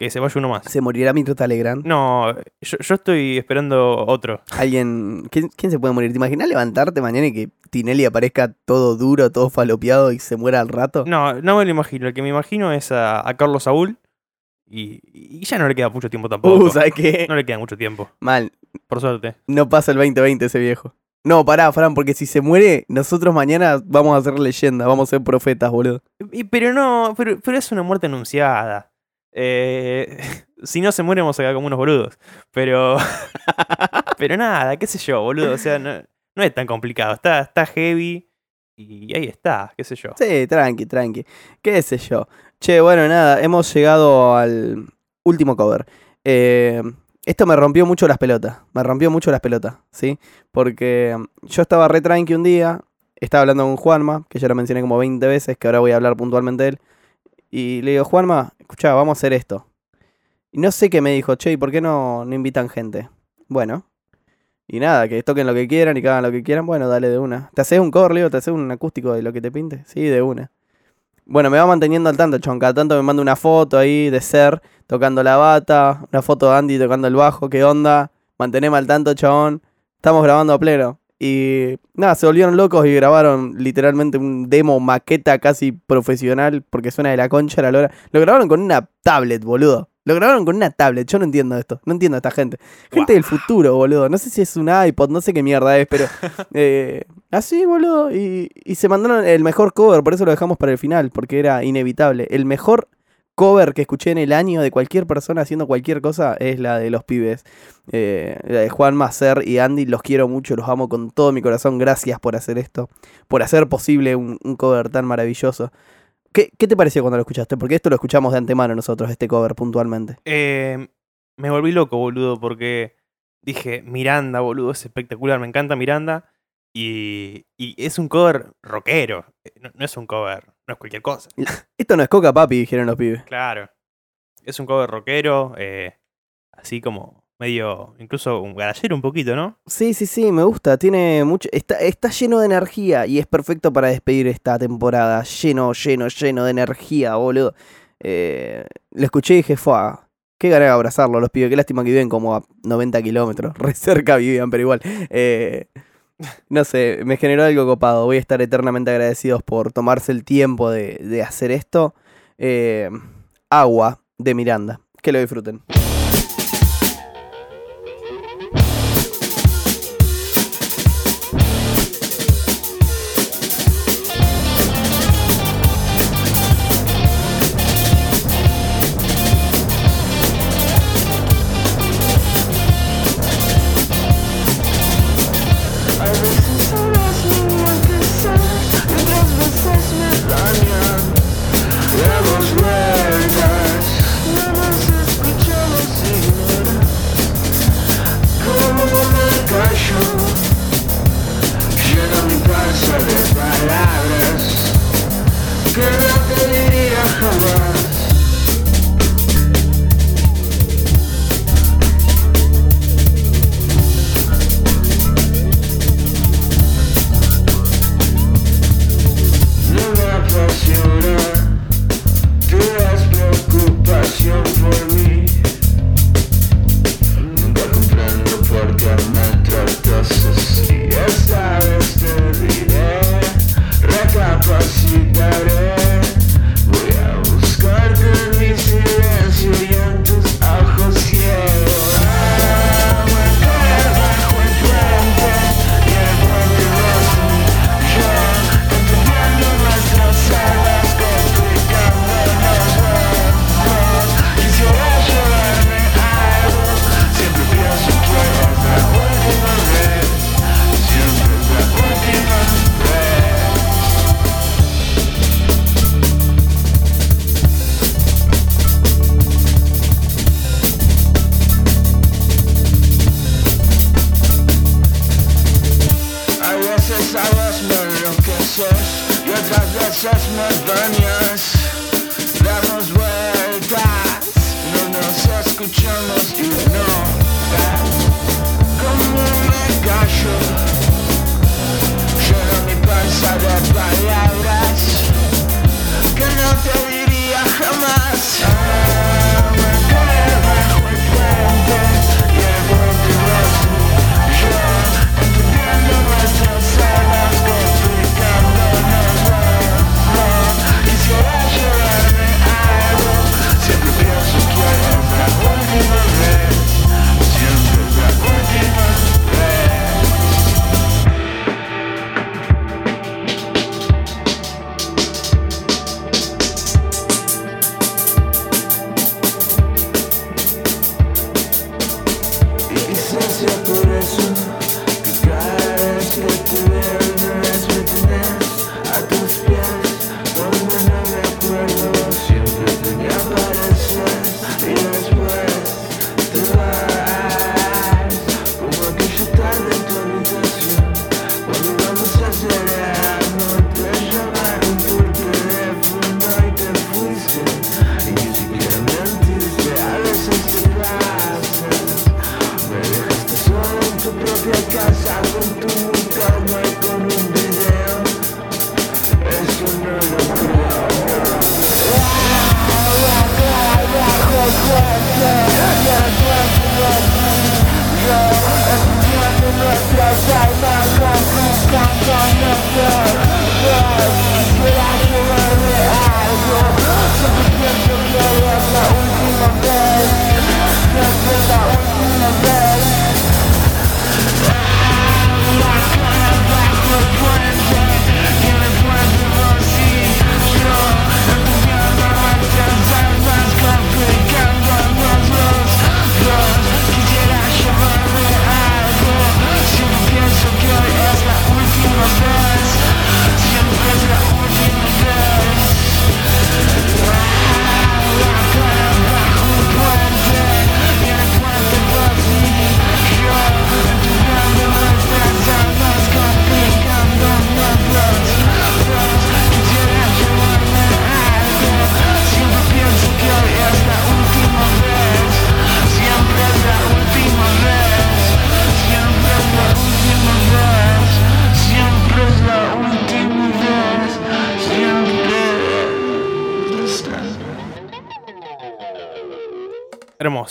que se vaya uno más. Se morirá Mirta Legrand. No, yo, yo estoy esperando otro. Alguien. ¿quién, quién se puede morir? ¿Te imaginas levantarte mañana y que Tinelli aparezca todo duro, todo falopeado y se muera al rato? No, no me lo imagino. El que me imagino es a, a Carlos Saúl. Y, y ya no le queda mucho tiempo tampoco. Uh, ¿sabes qué? No le queda mucho tiempo, Mal, por suerte. no pasa el 2020 ese viejo. No, pará, Fran, porque si se muere, nosotros mañana vamos a ser leyenda, vamos a ser profetas, boludo. Y- pero no, pero, pero es una muerte anunciada. Eh, (laughs) si no se muere, vamos a quedar como unos boludos. Pero. (laughs) pero nada, qué sé yo, boludo. O sea, no, es tan complicado. Está, está heavy. Y ahí está, qué sé yo. Sí, tranqui, tranqui. ¿Qué sé yo? Che, bueno, nada, hemos llegado al último cover. Eh, esto me rompió mucho las pelotas. Me rompió mucho las pelotas, ¿sí? Porque yo estaba re tranqui un día. Estaba hablando con Juanma, que ya lo mencioné como 20 veces, que ahora voy a hablar puntualmente de él. Y le digo, Juanma, escuchá, vamos a hacer esto. Y no sé qué me dijo, che, ¿y por qué no, no invitan gente? Bueno. Y nada, que toquen lo que quieran y que hagan lo que quieran. Bueno, dale de una. ¿Te haces un cover, Leo? ¿Te haces un acústico de lo que te pinte? Sí, de una. Bueno, me va manteniendo al tanto, chon. Cada tanto me manda una foto ahí de Ser tocando la bata, una foto de Andy tocando el bajo, ¿qué onda? Manteneme al tanto, chabón. Estamos grabando a pleno. Y nada, se volvieron locos y grabaron literalmente un demo maqueta casi profesional porque suena de la concha la hora. Lo grabaron con una tablet, boludo. Lo grabaron con una tablet. Yo no entiendo esto. No entiendo a esta gente. Gente del futuro, boludo. No sé si es un iPod, no sé qué mierda es, pero. (laughs) eh, así, boludo. Y, y se mandaron el mejor cover, por eso lo dejamos para el final, porque era inevitable. El mejor cover que escuché en el año de cualquier persona haciendo cualquier cosa es la de los pibes. Eh, la de Juan Macer y Andy. Los quiero mucho, los amo con todo mi corazón. Gracias por hacer esto. Por hacer posible un, cover tan maravilloso. ¿Qué, ¿Qué te pareció cuando lo escuchaste? Porque esto lo escuchamos de antemano nosotros, este cover puntualmente. Eh, me volví loco, boludo, porque dije, Miranda, boludo, es espectacular, me encanta Miranda. Y, y es un cover rockero, eh, no, no es un cover, no es cualquier cosa. (laughs) Esto no es Coca Papi, dijeron los pibes. Claro. Es un cover rockero, eh, así como medio, incluso un garallero un poquito, ¿no? Sí, sí, sí, me gusta. Tiene mucho. Está, está lleno de energía y es perfecto para despedir esta temporada. Lleno, lleno, lleno de energía, boludo. Eh, lo escuché y dije, fue. Qué ganas de abrazarlo a los pibes. Qué lástima que viven como a 90 kilómetros. (laughs) Re cerca vivían, pero igual. Eh, no sé, me generó algo copado. Voy a estar eternamente agradecidos por tomarse el tiempo de, de hacer esto. Eh, agua de Miranda. Que lo disfruten.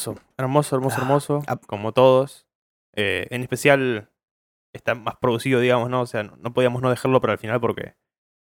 Hermoso, hermoso, hermoso, Ah, hermoso. ah. Como todos. Eh, en especial está más producido, digamos, ¿no? O sea, no, no podíamos no dejarlo para el final porque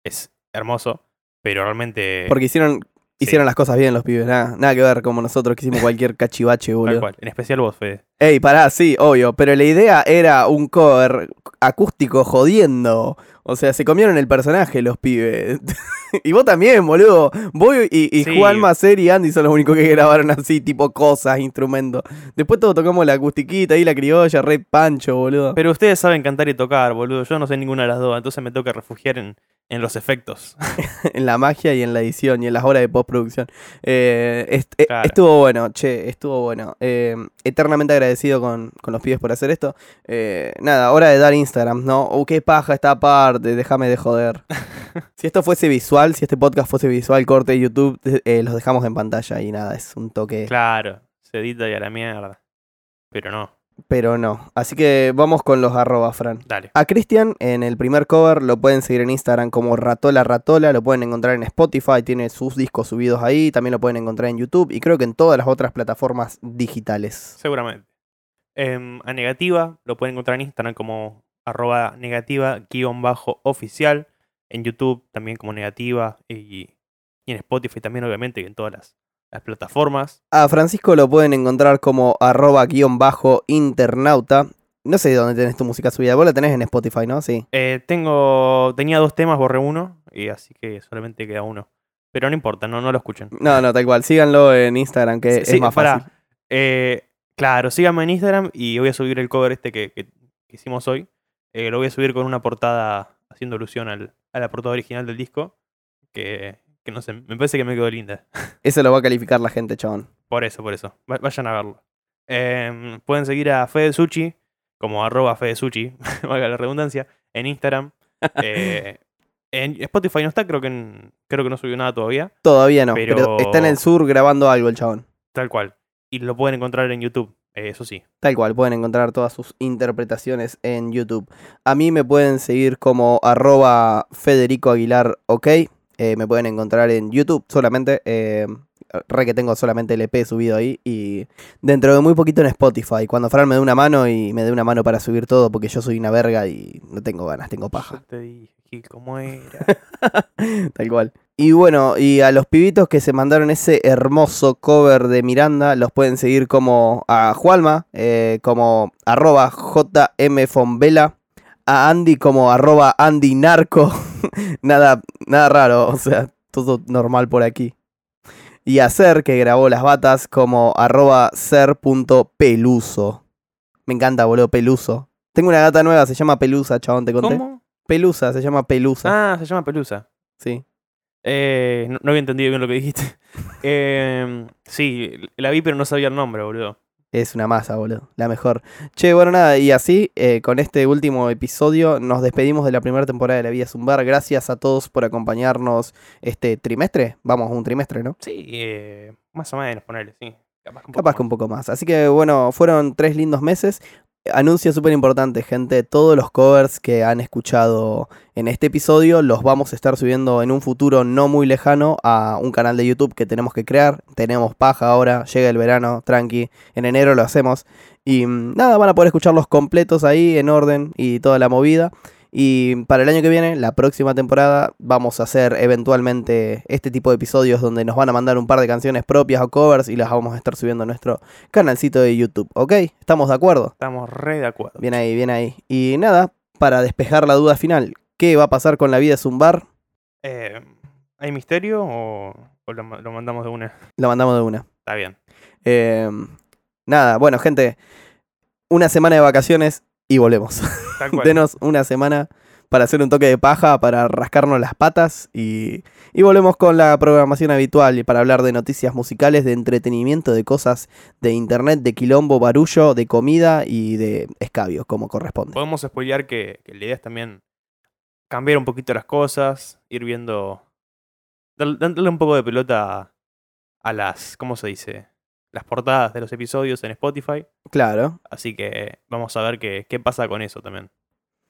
es hermoso. Pero realmente. Porque hicieron, sí, hicieron las cosas bien los pibes, nada, nada que ver como nosotros que hicimos cualquier (laughs) cachivache, tal boludo. cual. En especial vos, Fede. Ey, pará, sí, obvio, pero la idea era un cover acústico jodiendo. O sea, se comieron el personaje los pibes. (laughs) y vos también, boludo. Vos y, y Sí. Juan Macer y Andy son los únicos que grabaron así, tipo cosas, instrumentos. Después todos tocamos la acustiquita y la criolla, re pancho, boludo. Pero ustedes saben cantar y tocar, boludo. Yo no sé ninguna de las dos, entonces me toca refugiar en, en los efectos. (laughs) en la magia y en la edición y en las horas de postproducción. Eh, est- eh, Claro. Estuvo bueno, che, estuvo bueno. Eh, eternamente agradecido con, con los pibes por hacer esto. Eh, nada, hora de dar Instagram, ¿no? Uh, qué paja esta parte, déjame de joder. (laughs) si esto fuese visual, si este podcast fuese visual, corte de YouTube, eh, los dejamos en pantalla y nada, es un toque. claro, se edita y a la mierda. Pero no, Pero no. Así que vamos con los arroba, Fran. dale. A Cristian en el primer cover lo pueden seguir en Instagram como Ratola Ratola, lo pueden encontrar en Spotify, tiene sus discos subidos ahí, también lo pueden encontrar en YouTube y creo que en todas las otras plataformas digitales. Seguramente. Em, a negativa lo pueden encontrar en Instagram como arroba negativa guion bajo oficial. En YouTube también como negativa y, y en Spotify también obviamente y en todas las, las plataformas. A Francisco lo pueden encontrar como arroba guion bajo internauta. No sé dónde tenés tu música subida, vos la tenés en Spotify, ¿no? Sí. Eh, tengo, tenía dos temas, borré uno y así que solamente queda uno. Pero no importa, no, no lo escuchen. No, no, tal cual. Síganlo en Instagram, que Sí, es más pará. fácil. Eh, claro, síganme en Instagram y voy a subir el cover este que, que- que hicimos hoy. Eh, lo voy a subir con una portada haciendo alusión al- a la portada original del disco. Que, que no sé, me parece que me quedó linda. (laughs) Eso lo va a calificar la gente, chabón. Por eso, por eso. Va- Vayan a verlo. Em, pueden seguir a Fede Suchi como arroba Fede Suchi, (laughs) valga la redundancia, en Instagram. (laughs) Eh, en Spotify no está, creo que, en- creo que no subió nada todavía. Todavía no, pero... Pero- está en el sur grabando algo el chabón. Tal cual. Y lo pueden encontrar en YouTube, eso sí. Tal cual, pueden encontrar todas sus interpretaciones en YouTube. A mí me pueden seguir como arroba Federico Aguilar OK. Eh, me pueden encontrar en YouTube solamente. eh, re que tengo solamente el EP subido ahí. Y dentro de muy poquito en Spotify. Cuando Fran me dé una mano y me dé una mano para subir todo. Porque yo soy una verga y no tengo ganas, tengo paja. Yo te dije, Gil, ¿cómo era? (laughs) Tal cual. Y bueno, y a los pibitos que se mandaron ese hermoso cover de Miranda, los pueden seguir como a Jualma, eh, como arroba jmfonvela, a Andy como arroba Andy Narco, (laughs) nada, nada raro, o sea, todo normal por aquí. Y a Ser, que grabó las batas, como arroba ser.peluso. Me encanta, boludo, Peluso. Tengo una gata nueva, se llama Pelusa, chabón, te conté. ¿Cómo? Pelusa, se llama Pelusa. Ah, se llama Pelusa. Sí. Eh, no, no había entendido bien lo que dijiste. (laughs) Em, sí, la vi pero no sabía el nombre, boludo. Es una masa, boludo. La mejor. Che, bueno, nada, y así, eh, con este último episodio, nos despedimos de la primera temporada de La Vida Zumbar. Gracias a todos por acompañarnos este trimestre. Vamos, un trimestre, ¿no? Sí, eh, más o menos, ponerle, sí. Capaz que un poco Capaz que un poco más. Así que, bueno, fueron tres lindos meses. Anuncio súper importante, gente. Todos los covers que han escuchado en este episodio los vamos a estar subiendo en un futuro no muy lejano a un canal de YouTube que tenemos que crear. Tenemos paja ahora, llega el verano, tranqui. En enero lo hacemos. Y mm, nada, van a poder escucharlos completos ahí en orden y toda la movida. Y para el año que viene, la próxima temporada, vamos a hacer eventualmente este tipo de episodios donde nos van a mandar un par de canciones propias o covers y las vamos a estar subiendo a nuestro canalcito de YouTube. ¿Ok? ¿Estamos de acuerdo? Estamos re de acuerdo. Bien ahí, bien ahí. Y nada, para despejar la duda final, ¿qué va a pasar con la vida de Zumbar? Eh, ¿Hay misterio o, o lo, ma- lo mandamos de una? Lo mandamos de una. Está bien. Eh, nada, bueno, gente, una semana de vacaciones y volvemos. Tal cual. (laughs) Denos una semana para hacer un toque de paja, para rascarnos las patas y, y volvemos con la programación habitual y para hablar de noticias musicales, de entretenimiento, de cosas de internet, de quilombo, barullo, de comida y de escabios, como corresponde. Podemos spoilear que, que la idea es también cambiar un poquito las cosas, ir viendo. dar- Darle un poco de pelota a las. ¿Cómo se dice? Las portadas de los episodios en Spotify. Claro, Así que vamos a ver qué, qué pasa con eso también.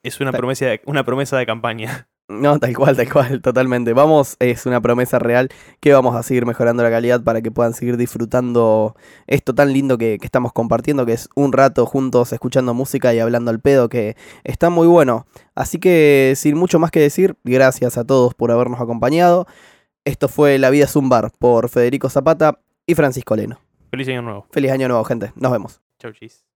Es una Ta- promesa, de, una promesa de campaña. (laughs) No, tal cual, tal cual, totalmente. Vamos, es una promesa real que vamos a seguir mejorando la calidad para que puedan seguir disfrutando esto tan lindo que, que estamos compartiendo, que es un rato juntos escuchando música y hablando al pedo, que está muy bueno. Así que sin mucho más que decir, gracias a todos por habernos acompañado. Esto fue La Vida es un Bar por Federico Zapata y Francisco Leno. Feliz año nuevo. Feliz año nuevo, gente. Nos vemos. Chau, chis.